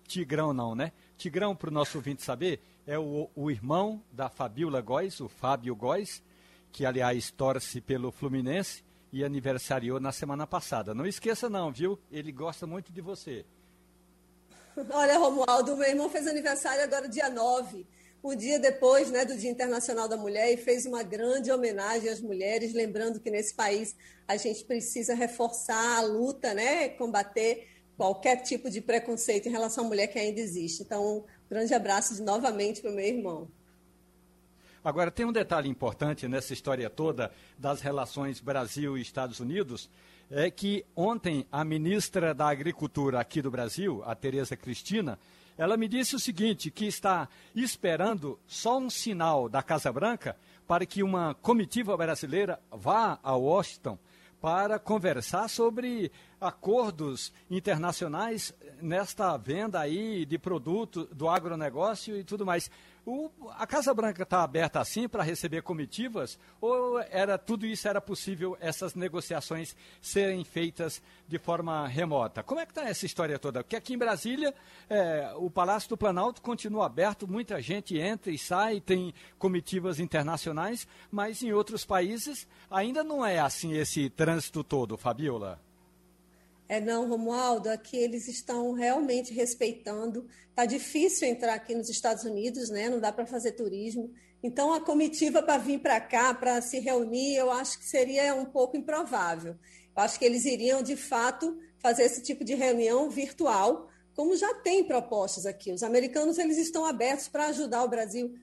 Tigrão, não, né? Tigrão, para o nosso ouvinte saber, é o, o irmão da Fabiola Góes, o Fábio Góes, que, aliás, torce pelo Fluminense e aniversariou na semana passada. Não esqueça, não, viu? Ele gosta muito de você. Olha, Romualdo, meu irmão fez aniversário agora dia 9, um dia depois né, do Dia Internacional da Mulher, e fez uma grande homenagem às mulheres, lembrando que nesse país a gente precisa reforçar a luta, né, combater qualquer tipo de preconceito em relação à mulher que ainda existe. Então, um grande abraço de, novamente para o meu irmão. Agora, tem um detalhe importante nessa história toda das relações Brasil e Estados Unidos, é que ontem a ministra da Agricultura aqui do Brasil, a Tereza Cristina, ela me disse o seguinte, que está esperando só um sinal da Casa Branca para que uma comitiva brasileira vá a Washington para conversar sobre acordos internacionais nesta venda aí de produto do agronegócio e tudo mais. O, a Casa Branca está aberta assim para receber comitivas ou era tudo isso era possível essas negociações serem feitas de forma remota? Como é que está essa história toda? Porque aqui em Brasília é, o Palácio do Planalto continua aberto, muita gente entra e sai, tem comitivas internacionais, mas em outros países ainda não é assim esse trânsito todo, Fabiola. É, não, Romualdo, aqui eles estão realmente respeitando. Está difícil entrar aqui nos Estados Unidos, né? Não dá para fazer turismo. Então, a comitiva para vir para cá, para se reunir, eu acho que seria um pouco improvável. Eu acho que eles iriam, de fato, fazer esse tipo de reunião virtual, como já tem propostas aqui. Os americanos eles estão abertos para ajudar o Brasil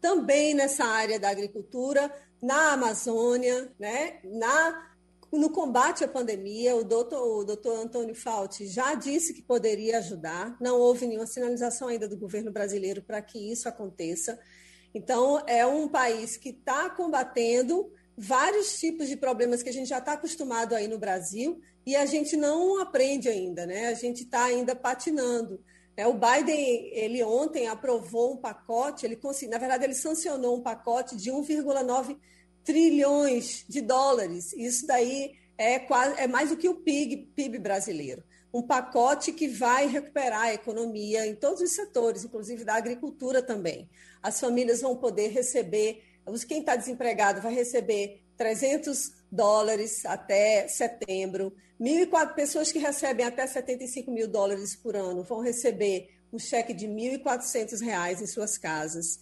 também nessa área da agricultura, na Amazônia, né? na no combate à pandemia, o doutor, o doutor Antônio Fauci já disse que poderia ajudar, não houve nenhuma sinalização ainda do governo brasileiro para que isso aconteça. Então, é um país que está combatendo vários tipos de problemas que a gente já está acostumado aí no Brasil e a gente não aprende ainda, né? A gente está ainda patinando. É, o Biden, ele ontem aprovou um pacote, ele na verdade, ele sancionou um pacote de 1,9 trilhões de dólares. Isso daí é, quase, é mais do que o PIB, PIB brasileiro. Um pacote que vai recuperar a economia em todos os setores, inclusive da agricultura também. As famílias vão poder receber, quem está desempregado vai receber 300 dólares até setembro. 1.004 pessoas que recebem até 75 mil dólares por ano vão receber um cheque de 1.400 reais em suas casas.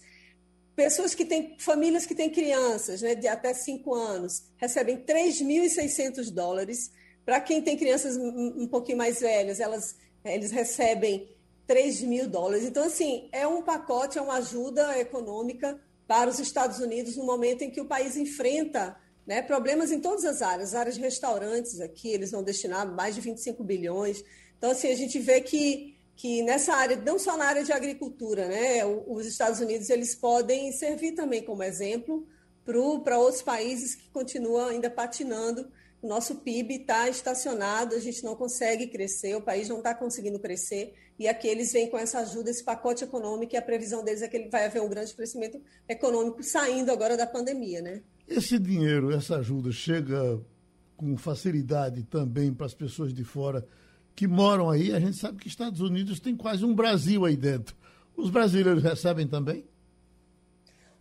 Pessoas que têm, famílias que têm crianças né, de até 5 anos, recebem 3.600 dólares. Para quem tem crianças um, pouquinho mais velhas, elas, eles recebem 3 mil dólares. Então, assim, é um pacote, é uma ajuda econômica para os Estados Unidos no momento em que o país enfrenta né, problemas em todas as áreas. As áreas de restaurantes aqui, eles vão destinar mais de 25 bilhões. Então, assim, a gente vê que que nessa área, não só na área de agricultura, né, os Estados Unidos eles podem servir também como exemplo para outros países que continuam ainda patinando. O nosso PIB está estacionado, a gente não consegue crescer, o país não está conseguindo crescer, e aqui eles vêm com essa ajuda, esse pacote econômico, e a previsão deles é que vai haver um grande crescimento econômico saindo agora da pandemia. Né? Esse dinheiro, essa ajuda, chega com facilidade também para as pessoas de fora que moram aí, a gente sabe que Estados Unidos tem quase um Brasil aí dentro. Os brasileiros recebem também?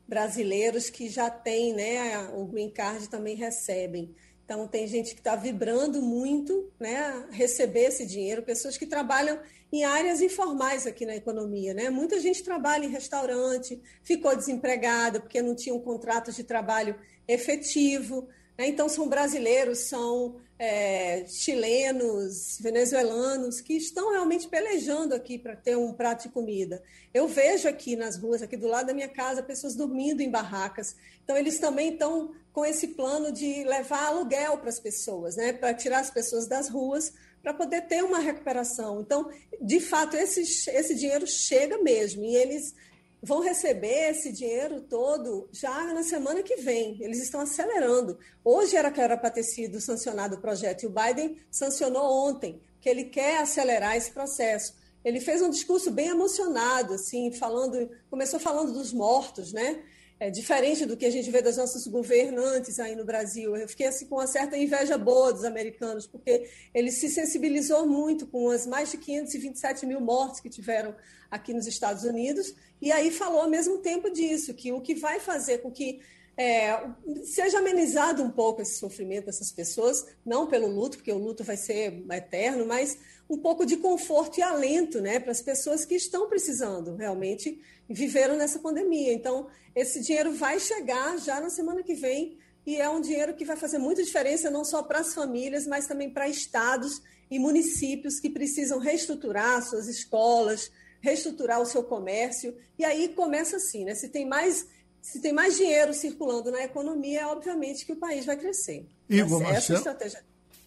Brasileiros que já têm né, o green card também recebem. Então, tem gente que está vibrando muito né, receber esse dinheiro, pessoas que trabalham em áreas informais aqui na economia. Né? Muita gente trabalha em restaurante, ficou desempregada porque não tinha um contrato de trabalho efetivo. Né? Então, são brasileiros, são é, chilenos, venezuelanos, que estão realmente pelejando aqui para ter um prato de comida. Eu vejo aqui nas ruas, aqui do lado da minha casa, pessoas dormindo em barracas. Então, eles também estão com esse plano de levar aluguel para as pessoas, né? para tirar as pessoas das ruas, para poder ter uma recuperação. Então, de fato, esse, esse dinheiro chega mesmo, e eles vão receber esse dinheiro todo já na semana que vem. Eles estão acelerando. Hoje era que era para ter sido sancionado o projeto e o Biden sancionou ontem, que ele quer acelerar esse processo. Ele fez um discurso bem emocionado, assim, falando, começou falando dos mortos, né? É diferente do que a gente vê das nossas governantes aí no Brasil. Eu fiquei assim com uma certa inveja boa dos americanos, porque ele se sensibilizou muito com as mais de 527 mil mortes que tiveram aqui nos Estados Unidos, e aí falou ao mesmo tempo disso, que o que vai fazer com que é, seja amenizado um pouco esse sofrimento dessas pessoas, não pelo luto, porque o luto vai ser eterno, mas um pouco de conforto e alento né, para as pessoas que estão precisando realmente viveram nessa pandemia. Então, esse dinheiro vai chegar já na semana que vem e é um dinheiro que vai fazer muita diferença não só para as famílias, mas também para estados e municípios que precisam reestruturar suas escolas, reestruturar o seu comércio. E aí começa assim, né? Se tem mais, se tem mais dinheiro circulando na economia, é obviamente que o país vai crescer. Igor Marcel. É estratégia.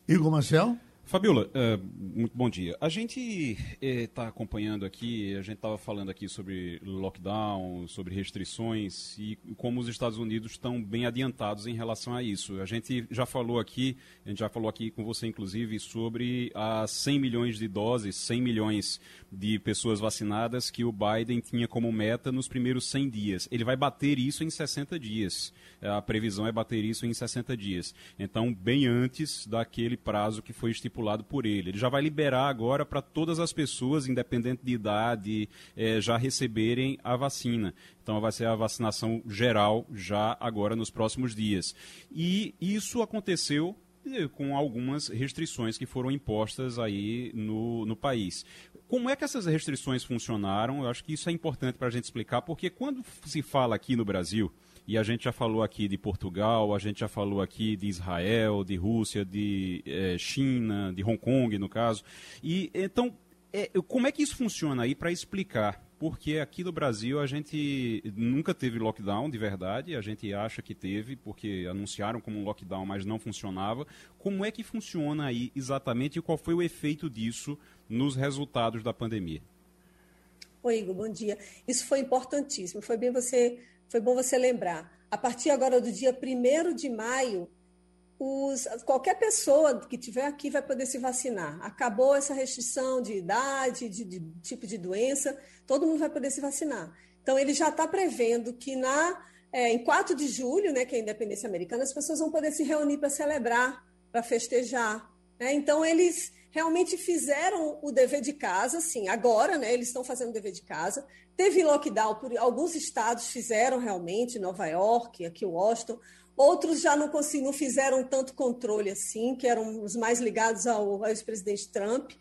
Igor Marcel? Fabiola, uh, muito bom dia. A gente está eh, acompanhando aqui, a gente estava falando aqui sobre lockdown, sobre restrições e como os Estados Unidos estão bem adiantados em relação a isso. A gente já falou aqui, a gente já falou aqui com você, inclusive, sobre as 100 milhões de doses, 100 milhões de pessoas vacinadas que o Biden tinha como meta nos primeiros 100 dias. Ele vai bater isso em 60 dias. A previsão é bater isso em 60 dias. Então, bem antes daquele prazo que foi estipulado por ele. Ele já vai liberar agora para todas as pessoas, independente de idade, é, já receberem a vacina. Então, vai ser a vacinação geral já agora nos próximos dias. E isso aconteceu eh, com algumas restrições que foram impostas aí no, no país. Como é que essas restrições funcionaram? Eu acho que isso é importante para a gente explicar, porque quando se fala aqui no Brasil, e a gente já falou aqui de Portugal, a gente já falou aqui de Israel, de Rússia, de é, China, de Hong Kong, no caso. E então, é, como é que isso funciona aí para explicar? Porque aqui no Brasil a gente nunca teve lockdown de verdade, a gente acha que teve, porque anunciaram como um lockdown, mas não funcionava. Como é que funciona aí exatamente e qual foi o efeito disso nos resultados da pandemia? Oi, Igor, bom dia. Isso foi importantíssimo. Foi bem você foi bom você lembrar. A partir agora do dia 1 de maio, os, qualquer pessoa que estiver aqui vai poder se vacinar. Acabou essa restrição de idade, de, de tipo de doença, todo mundo vai poder se vacinar. Então, ele já está prevendo que na, é, em 4 de julho, né, que é a independência americana, as pessoas vão poder se reunir para celebrar, para festejar. Né? Então, eles realmente fizeram o dever de casa, sim, agora, né, eles estão fazendo o dever de casa. Teve lockdown, por alguns estados fizeram realmente, Nova York, aqui Washington, outros já não, não fizeram tanto controle assim, que eram os mais ligados ao, ao ex-presidente Trump.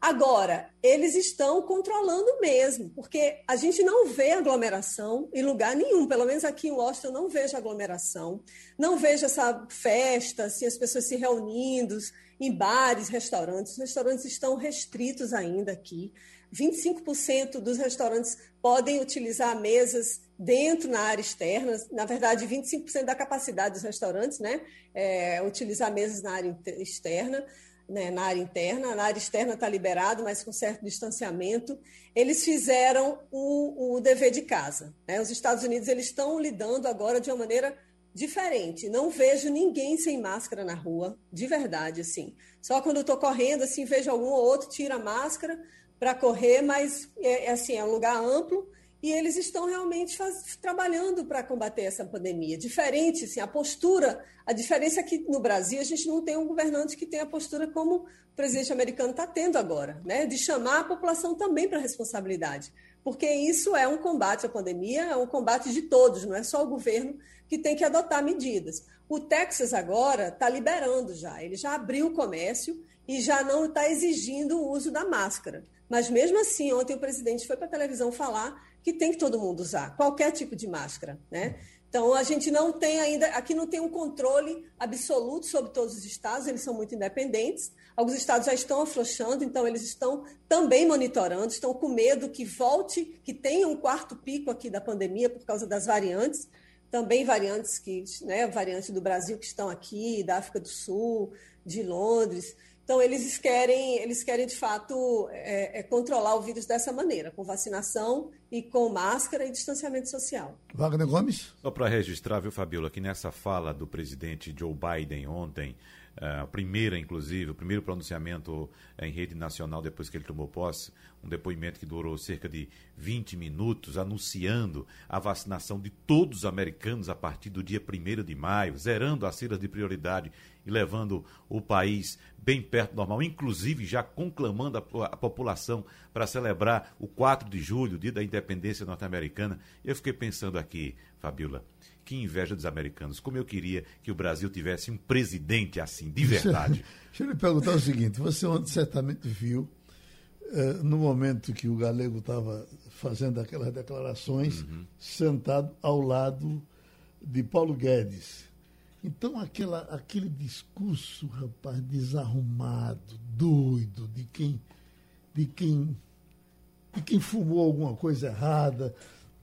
Agora, eles estão controlando mesmo, porque a gente não vê aglomeração em lugar nenhum, pelo menos aqui em Washington não vejo aglomeração, não vejo essa festa, assim, as pessoas se reunindo, em bares, restaurantes. Os restaurantes estão restritos ainda aqui. 25% dos restaurantes podem utilizar mesas dentro na área externa. Na verdade, 25% da capacidade dos restaurantes, né? É, utilizar mesas na área externa. Né, na área interna, na área externa está liberado, mas com certo distanciamento. Eles fizeram o, o dever de casa. Né? Os Estados Unidos eles estão lidando agora de uma maneira diferente. Não vejo ninguém sem máscara na rua, de verdade, assim. Só quando eu estou correndo, assim, vejo algum ou outro tira a máscara para correr, mas é, é, assim, é um lugar amplo e eles estão realmente faz, trabalhando para combater essa pandemia. Diferente, assim, a postura, a diferença é que no Brasil a gente não tem um governante que tenha a postura como o presidente americano está tendo agora, né? De chamar a população também para responsabilidade porque isso é um combate à pandemia, é um combate de todos, não é só o governo que tem que adotar medidas. O Texas agora está liberando já, ele já abriu o comércio e já não está exigindo o uso da máscara. Mas mesmo assim, ontem o presidente foi para a televisão falar que tem que todo mundo usar qualquer tipo de máscara, né? Então a gente não tem ainda, aqui não tem um controle absoluto sobre todos os estados, eles são muito independentes. Alguns estados já estão afrouxando, então eles estão também monitorando, estão com medo que volte, que tenha um quarto pico aqui da pandemia por causa das variantes também variantes que, né, variantes do Brasil que estão aqui, da África do Sul, de Londres. Então eles querem, eles querem de fato é, é, controlar o vírus dessa maneira, com vacinação e com máscara e distanciamento social. Wagner Gomes. Só para registrar, viu, Fabiola, que nessa fala do presidente Joe Biden ontem, a primeira, inclusive, o primeiro pronunciamento em rede nacional depois que ele tomou posse, um depoimento que durou cerca de 20 minutos, anunciando a vacinação de todos os americanos a partir do dia 1 de maio, zerando as filas de prioridade e levando o país bem perto do normal, inclusive já conclamando a, a população para celebrar o 4 de julho, dia da independência norte-americana. Eu fiquei pensando aqui, Fabiola, que inveja dos americanos. Como eu queria que o Brasil tivesse um presidente assim, de verdade. Deixa eu lhe perguntar o seguinte: você ontem certamente viu, uh, no momento que o Galego estava fazendo aquelas declarações, uhum. sentado ao lado de Paulo Guedes. Então, aquela, aquele discurso, rapaz, desarrumado, doido, de quem, de quem, de quem fumou alguma coisa errada,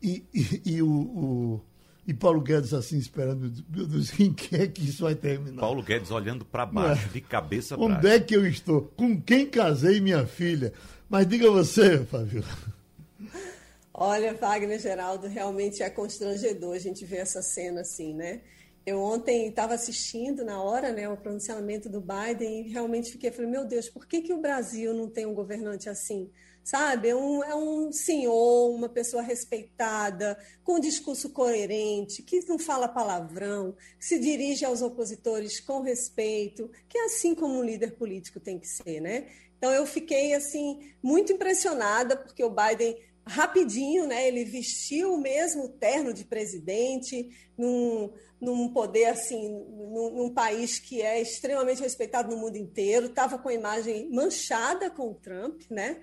e, e, e o, o E Paulo Guedes assim esperando, meu Deus, em que é que isso vai terminar? Paulo Guedes olhando para baixo, de cabeça para Onde é que eu estou? Com quem casei minha filha? Mas diga você, Fábio. Olha, Wagner Geraldo, realmente é constrangedor a gente ver essa cena assim, né? Eu ontem estava assistindo na hora, né, o pronunciamento do Biden e realmente fiquei, falei, meu Deus, por que, que o Brasil não tem um governante assim? Sabe, é um, é um senhor, uma pessoa respeitada, com discurso coerente, que não fala palavrão, que se dirige aos opositores com respeito, que é assim como um líder político tem que ser, né? Então eu fiquei assim muito impressionada porque o Biden rapidinho, né? Ele vestiu o mesmo terno de presidente num, num poder assim, num, num, país que é extremamente respeitado no mundo inteiro. Estava com a imagem manchada com o Trump, né?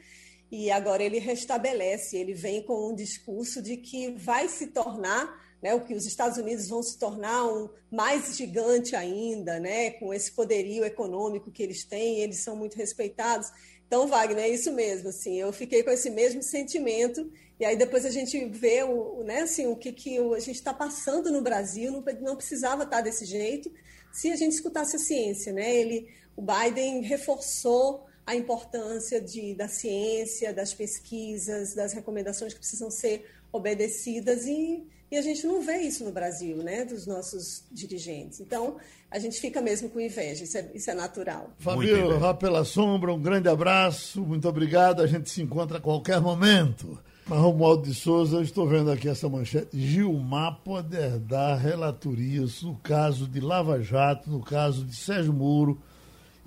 E agora ele restabelece. Ele vem com um discurso de que vai se tornar né, o que os Estados Unidos vão se tornar um mais gigante ainda, né, com esse poderio econômico que eles têm, eles são muito respeitados. Então, Wagner, é isso mesmo, assim, eu fiquei com esse mesmo sentimento, e aí depois a gente vê o, né, assim, o que, que a gente está passando no Brasil, não, não precisava estar tá desse jeito, se a gente escutasse a ciência, né? Ele, o Biden reforçou a importância de, da ciência, das pesquisas, das recomendações que precisam ser obedecidas e e a gente não vê isso no Brasil, né, dos nossos dirigentes. Então, a gente fica mesmo com inveja, isso é, isso é natural. Fabio, Vá pela Sombra, um grande abraço, muito obrigado. A gente se encontra a qualquer momento. Mas Romualdo de Souza, eu estou vendo aqui essa manchete. Gilmar poder dar relatorias no caso de Lava Jato, no caso de Sérgio Moro.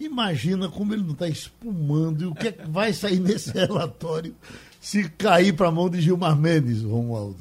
Imagina como ele não está espumando e o que, é que vai sair nesse relatório se cair para a mão de Gilmar Mendes, Romualdo.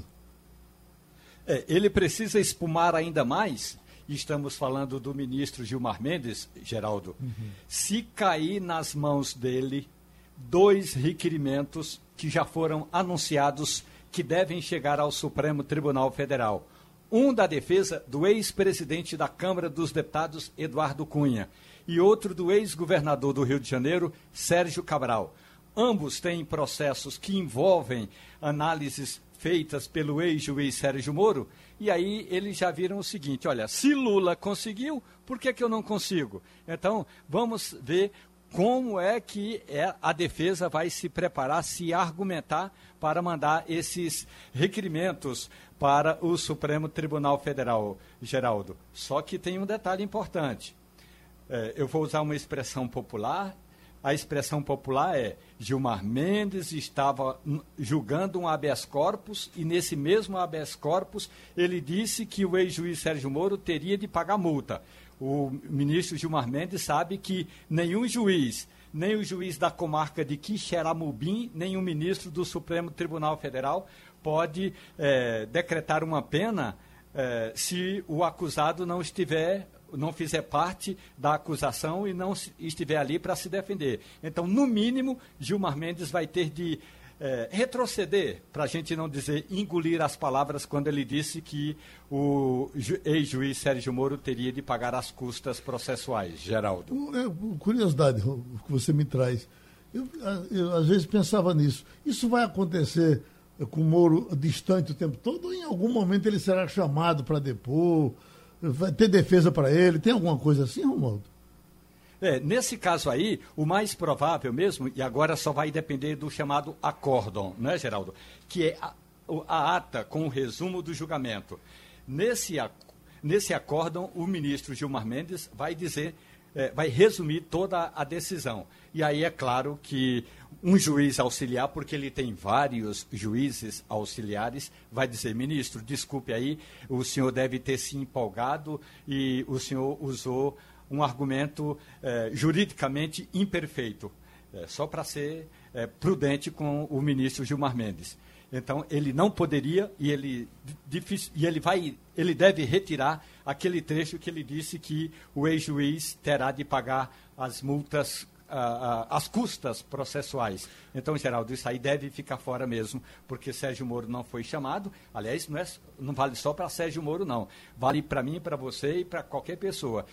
É, ele precisa espumar ainda mais. Estamos falando do ministro Gilmar Mendes, Geraldo. Uhum. Se cair nas mãos dele dois requerimentos que já foram anunciados que devem chegar ao Supremo Tribunal Federal. Um da defesa do ex-presidente da Câmara dos Deputados, Eduardo Cunha, e outro do ex-governador do Rio de Janeiro, Sérgio Cabral. Ambos têm processos que envolvem análises feitas pelo ex-juiz Sérgio Moro, e aí eles já viram o seguinte: olha, se Lula conseguiu, por que, que eu não consigo? Então, vamos ver como é que é, a defesa vai se preparar, se argumentar para mandar esses requerimentos para o Supremo Tribunal Federal, Geraldo. Só que tem um detalhe importante. É, eu vou usar uma expressão popular a expressão popular é Gilmar Mendes estava julgando um habeas corpus e nesse mesmo habeas corpus ele disse que o ex-juiz Sérgio Moro teria de pagar multa. O ministro Gilmar Mendes sabe que nenhum juiz, nem o juiz da comarca de Quixeramobim, nem o ministro do Supremo Tribunal Federal pode é, decretar uma pena é, se o acusado não estiver não fizer parte da acusação e não estiver ali para se defender. Então, no mínimo, Gilmar Mendes vai ter de é, retroceder, para a gente não dizer engolir as palavras, quando ele disse que o ex-juiz Sérgio Moro teria de pagar as custas processuais. Geraldo. É, curiosidade que você me traz. Eu, eu, às vezes pensava nisso. Isso vai acontecer com o Moro distante o tempo todo ou em algum momento ele será chamado para depor? Vai ter defesa para ele? Tem alguma coisa assim, Romualdo? É, nesse caso aí, o mais provável mesmo, e agora só vai depender do chamado acórdão, né, Geraldo? Que é a, a ata com o resumo do julgamento. Nesse, nesse acórdão, o ministro Gilmar Mendes vai dizer, é, vai resumir toda a decisão. E aí é claro que um juiz auxiliar, porque ele tem vários juízes auxiliares, vai dizer, ministro, desculpe aí, o senhor deve ter se empolgado e o senhor usou um argumento eh, juridicamente imperfeito, eh, só para ser eh, prudente com o ministro Gilmar Mendes. Então, ele não poderia e ele, e ele, vai, ele deve retirar aquele trecho que ele disse que o ex-juiz terá de pagar as multas as custas processuais. Então, Geraldo, isso aí deve ficar fora mesmo, porque Sérgio Moro não foi chamado. Aliás, não, é, não vale só para Sérgio Moro, não. Vale para mim, para você e para qualquer pessoa.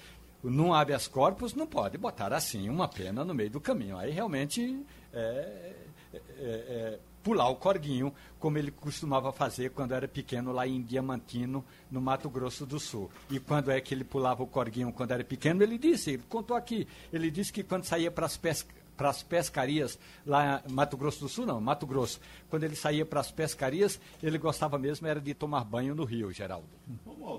Num habeas corpus, não pode botar assim uma pena no meio do caminho. Aí realmente é, é, é, pular o corguinho, como ele costumava fazer quando era pequeno lá em Diamantino, no Mato Grosso do Sul. E quando é que ele pulava o corguinho quando era pequeno, ele disse, ele contou aqui, ele disse que quando saía para as pescas para as pescarias lá Mato Grosso do Sul, não, Mato Grosso. Quando ele saía para as pescarias, ele gostava mesmo era de tomar banho no rio, Geraldo.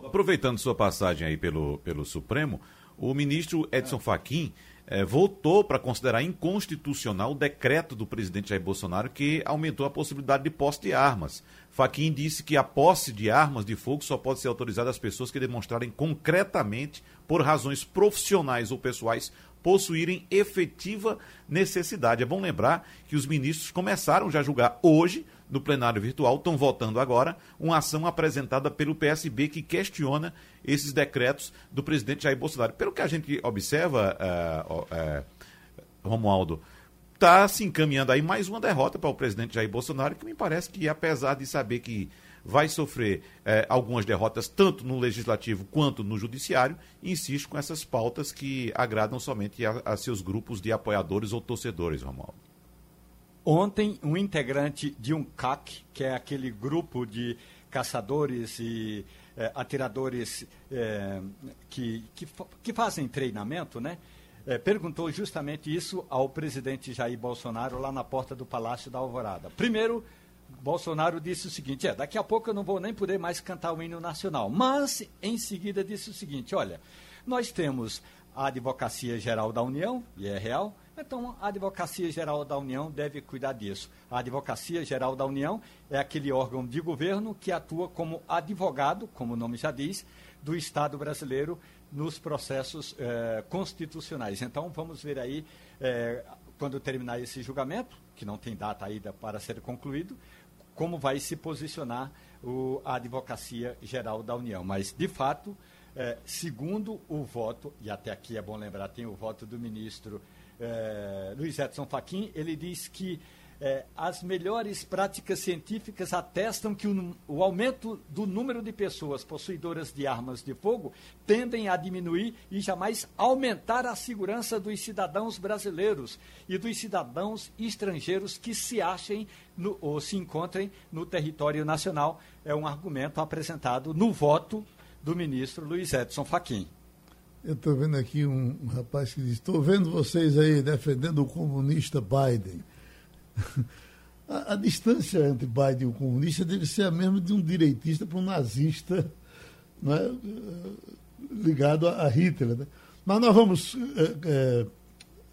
Aproveitando sua passagem aí pelo, pelo Supremo, o ministro Edson Fachin eh, votou para considerar inconstitucional o decreto do presidente Jair Bolsonaro que aumentou a possibilidade de posse de armas. Fachin disse que a posse de armas de fogo só pode ser autorizada às pessoas que demonstrarem concretamente, por razões profissionais ou pessoais, possuírem efetiva necessidade. É bom lembrar que os ministros começaram já a julgar hoje, no plenário virtual, estão votando agora, uma ação apresentada pelo PSB que questiona esses decretos do presidente Jair Bolsonaro. Pelo que a gente observa, uh, uh, Romualdo, está se encaminhando aí mais uma derrota para o presidente Jair Bolsonaro, que me parece que, apesar de saber que vai sofrer eh, algumas derrotas, tanto no legislativo quanto no judiciário, insiste com essas pautas que agradam somente a, a seus grupos de apoiadores ou torcedores, Romualdo. Ontem, um integrante de um CAC, que é aquele grupo de caçadores e eh, atiradores eh, que, que, que, fazem treinamento, né? Eh, perguntou justamente isso ao presidente Jair Bolsonaro lá na porta do Palácio da Alvorada. Primeiro, Bolsonaro disse o seguinte: é, daqui a pouco eu não vou nem poder mais cantar o hino nacional. Mas, em seguida, disse o seguinte: olha, nós temos a Advocacia Geral da União, e é real, então a Advocacia Geral da União deve cuidar disso. A Advocacia Geral da União é aquele órgão de governo que atua como advogado, como o nome já diz, do Estado brasileiro nos processos eh, constitucionais. Então, vamos ver aí, eh, quando terminar esse julgamento, que não tem data ainda para ser concluído, como vai se posicionar o, a Advocacia Geral da União. Mas, de fato, é, segundo o voto, e até aqui é bom lembrar, tem o voto do ministro é, Luiz Edson Fachin, ele diz que é, as melhores práticas científicas atestam que o, o, aumento do número de pessoas possuidoras de armas de fogo tendem a diminuir e jamais aumentar a segurança dos cidadãos brasileiros e dos cidadãos estrangeiros que se achem no, ou se encontrem no território nacional. É um argumento apresentado no voto do ministro Luiz Edson Fachin. Eu estou vendo aqui um, rapaz que diz: estou vendo vocês aí defendendo o comunista Biden. A, a, distância entre Biden e o comunista deve ser a mesma de um direitista para um nazista não é? ligado a, a Hitler. Né? Mas nós vamos. É, é,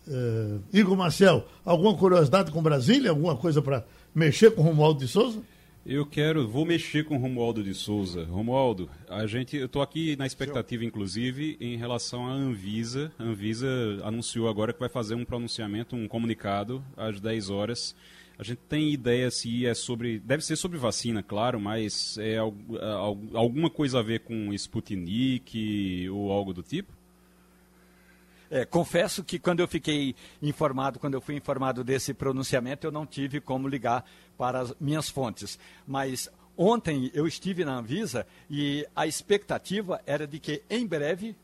é, Igor Marcel, alguma curiosidade com Brasília? Alguma coisa para mexer com Romualdo de Souza? Eu quero, vou mexer com o Romualdo de Souza. Romualdo, a gente, eu estou aqui na expectativa, inclusive, em relação à Anvisa. A Anvisa anunciou agora que vai fazer um pronunciamento, um comunicado às 10 horas. A gente tem ideia se é sobre, deve ser sobre vacina, claro, mas é alguma coisa a ver com Sputnik ou algo do tipo? É, confesso que quando eu fiquei informado, quando eu fui informado desse pronunciamento, eu não tive como ligar para as minhas fontes. Mas ontem eu estive na Anvisa e a expectativa era de que em breve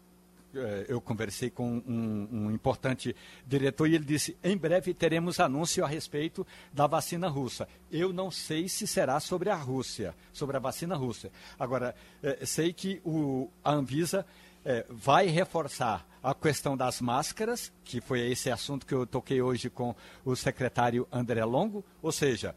é, eu conversei com um, um, importante diretor e ele disse: em breve teremos anúncio a respeito da vacina russa. Eu não sei se será sobre a Rússia, sobre a vacina russa. Agora, é, sei que o, a Anvisa é, vai reforçar a questão das máscaras, que foi esse assunto que eu toquei hoje com o secretário André Longo, ou seja,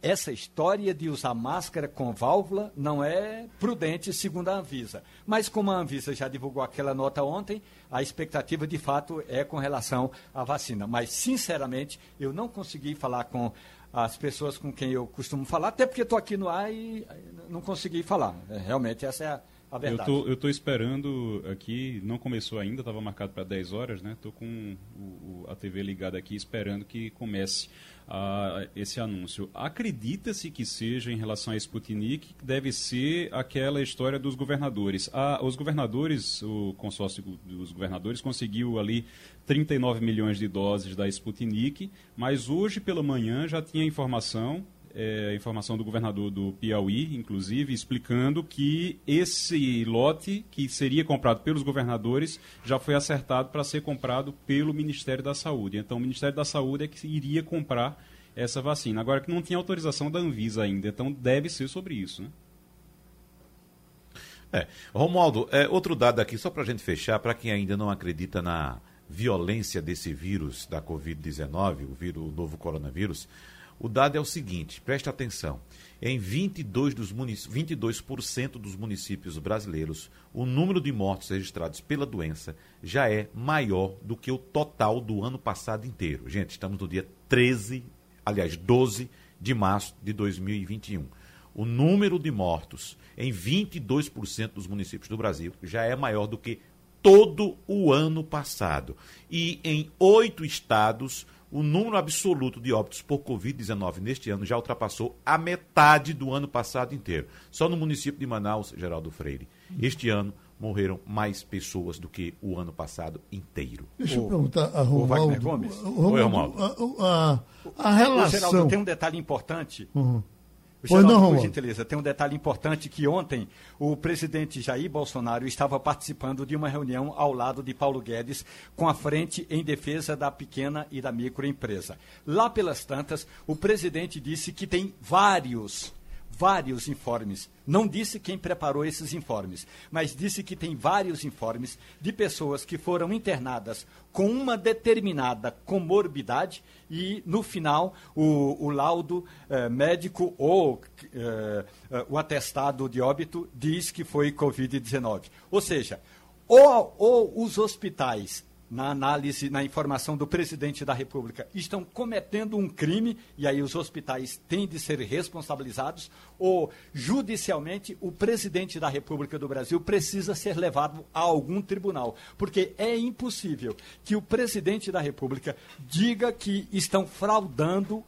essa história de usar máscara com válvula não é prudente, segundo a Anvisa. Mas como a Anvisa já divulgou aquela nota ontem, a expectativa de fato é com relação à vacina. Mas, sinceramente, eu não consegui falar com as pessoas com quem eu costumo falar, até porque estou aqui no ar e não consegui falar. É, realmente, essa é a a verdade. Eu tô, esperando aqui, não começou ainda, estava marcado para 10 horas, né? Estou com o, a TV ligada aqui esperando que comece a, esse anúncio. Acredita-se que seja em relação a Sputnik, deve ser aquela história dos governadores. A, os governadores, o consórcio dos governadores conseguiu ali 39 milhões de doses da Sputnik, mas hoje pela manhã já tinha informação é, informação do governador do Piauí, inclusive, explicando que esse lote que seria comprado pelos governadores já foi acertado para ser comprado pelo Ministério da Saúde. Então, o Ministério da Saúde é que iria comprar essa vacina. Agora que não tinha autorização da Anvisa ainda, então deve ser sobre isso, né? É. Romualdo, é, outro dado aqui, só para a gente fechar, para quem ainda não acredita na violência desse vírus da Covid-19, o, vírus, o novo coronavírus, o dado é o seguinte, preste atenção. Em 22%, dos munic... 22 dos municípios brasileiros, o número de mortos registrados pela doença já é maior do que o total do ano passado inteiro. Gente, estamos no dia 13, aliás, 12 de março de 2021. O número de mortos em 22% dos municípios do Brasil já é maior do que todo o ano passado. E em oito estados, o número absoluto de óbitos por Covid-19 neste ano já ultrapassou a metade do ano passado inteiro. Só no município de Manaus, Geraldo Freire, este ano morreram mais pessoas do que o ano passado inteiro. Deixa eu perguntar a Romualdo. Gomes. Oi, Romualdo. A, a, a relação... Geraldo, tem um detalhe importante. Uhum. Pois não, por gentileza, tem um detalhe importante que ontem o presidente Jair Bolsonaro estava participando de uma reunião ao lado de Paulo Guedes com a frente em defesa da pequena e da microempresa. Lá pelas tantas, o presidente disse que tem vários vários informes. Não disse quem preparou esses informes, mas disse que tem vários informes de pessoas que foram internadas com uma determinada comorbidade e, no final, o, o laudo eh, médico ou eh, eh, o atestado de óbito diz que foi Covid-19. Ou seja, ou, ou os hospitais na análise, na informação do presidente da República, estão cometendo um crime e aí os hospitais têm de ser responsabilizados, ou judicialmente o presidente da República do Brasil precisa ser levado a algum tribunal, porque é impossível que o presidente da República diga que estão fraudando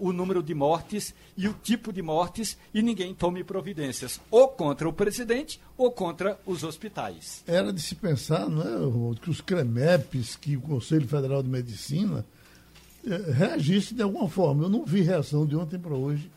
o número de mortes e o tipo de mortes e ninguém tome providências, ou contra o presidente ou contra os hospitais. Era de se pensar, não é, que os CREMEPs, que o Conselho Federal de Medicina eh, reagisse de alguma forma. Eu não vi reação de ontem para hoje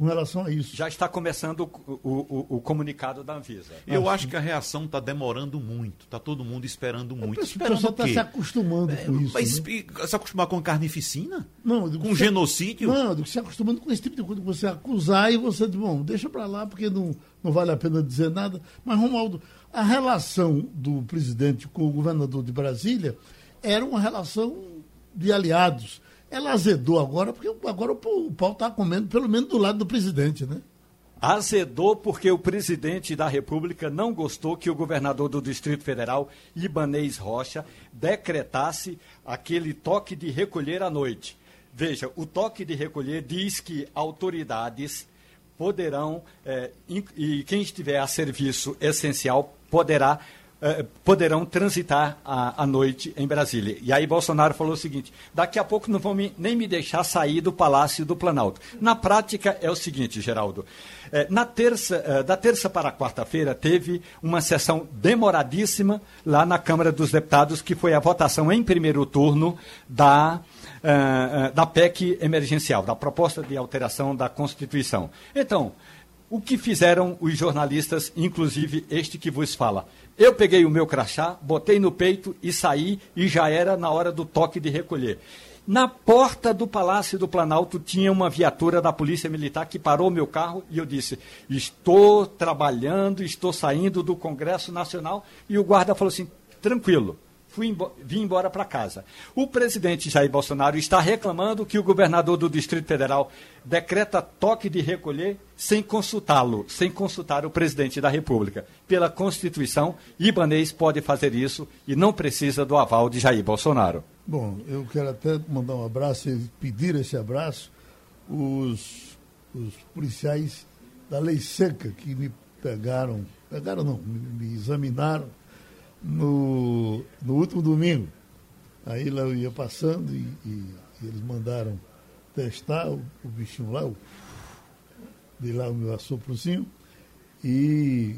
com relação a isso. Já está começando o, o, o comunicado da Anvisa. Eu acho que a reação está demorando muito. Está todo mundo esperando muito. O pessoal está se acostumando com isso. Mas né? se acostumar com carnificina? Não, com genocídio? Não, que se acostumando com esse tipo de coisa que você acusar e você diz, bom, deixa para lá porque não, não vale a pena dizer nada. Mas, Romualdo, a relação do presidente com o governador de Brasília era uma relação de aliados ela azedou agora, porque agora o pau está comendo, pelo menos do lado do presidente, né? Azedou porque o presidente da República não gostou que o governador do Distrito Federal, Ibanês Rocha, decretasse aquele toque de recolher à noite. Veja, o toque de recolher diz que autoridades poderão, eh, e quem estiver a serviço essencial, poderá eh, poderão transitar à, noite em Brasília. E aí Bolsonaro falou o seguinte: daqui a pouco não vão me, nem me deixar sair do Palácio do Planalto. Na prática é o seguinte, Geraldo. Eh, na terça, eh, da terça para quarta-feira teve uma sessão demoradíssima lá na Câmara dos Deputados, que foi a votação em primeiro turno da da PEC emergencial, da proposta de alteração da Constituição. Então, o que fizeram os jornalistas, inclusive este que vos fala? Eu peguei o meu crachá, botei no peito e saí e já era na hora do toque de recolher. Na porta do Palácio do Planalto tinha uma viatura da Polícia Militar que parou meu carro e eu disse: Estou trabalhando, estou saindo do Congresso Nacional. E o guarda falou assim: Tranquilo, fui vim embora para casa. O presidente Jair Bolsonaro está reclamando que o governador do Distrito Federal decreta toque de recolher sem consultá-lo, sem consultar o presidente da República. Pela Constituição, Ibanês pode fazer isso e não precisa do aval de Jair Bolsonaro. Bom, eu quero até mandar um abraço e pedir esse abraço os, os policiais da Lei Seca que me pegaram, pegaram não, me, me examinaram no, no último domingo. Aí lá eu ia passando e, e, e eles mandaram testar o, o, bichinho lá, o, de lá o meu assoprozinho, e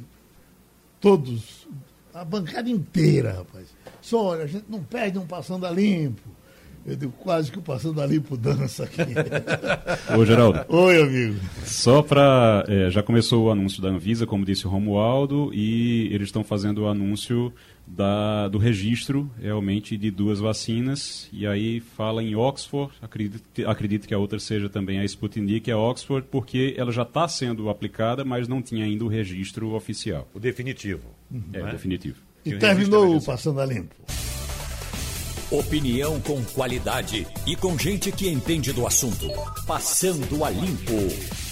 todos, a bancada inteira, rapaz. Só olha, a gente não perde um passando a limpo. Eu digo quase que passando ali por dança aqui. Ô, Geraldo. Oi, amigo. Só para. É, já começou o anúncio da Anvisa, como disse o Romualdo, e eles estão fazendo o anúncio da, do registro realmente de duas vacinas. E aí fala em Oxford, acredito, acredito que a outra seja também a Sputnik, é Oxford, porque ela já está sendo aplicada, mas não tinha ainda o registro oficial. O definitivo. É, né? definitivo. E terminou o Passando a Limpo. Opinião com qualidade e com gente que entende do assunto. Passando a limpo.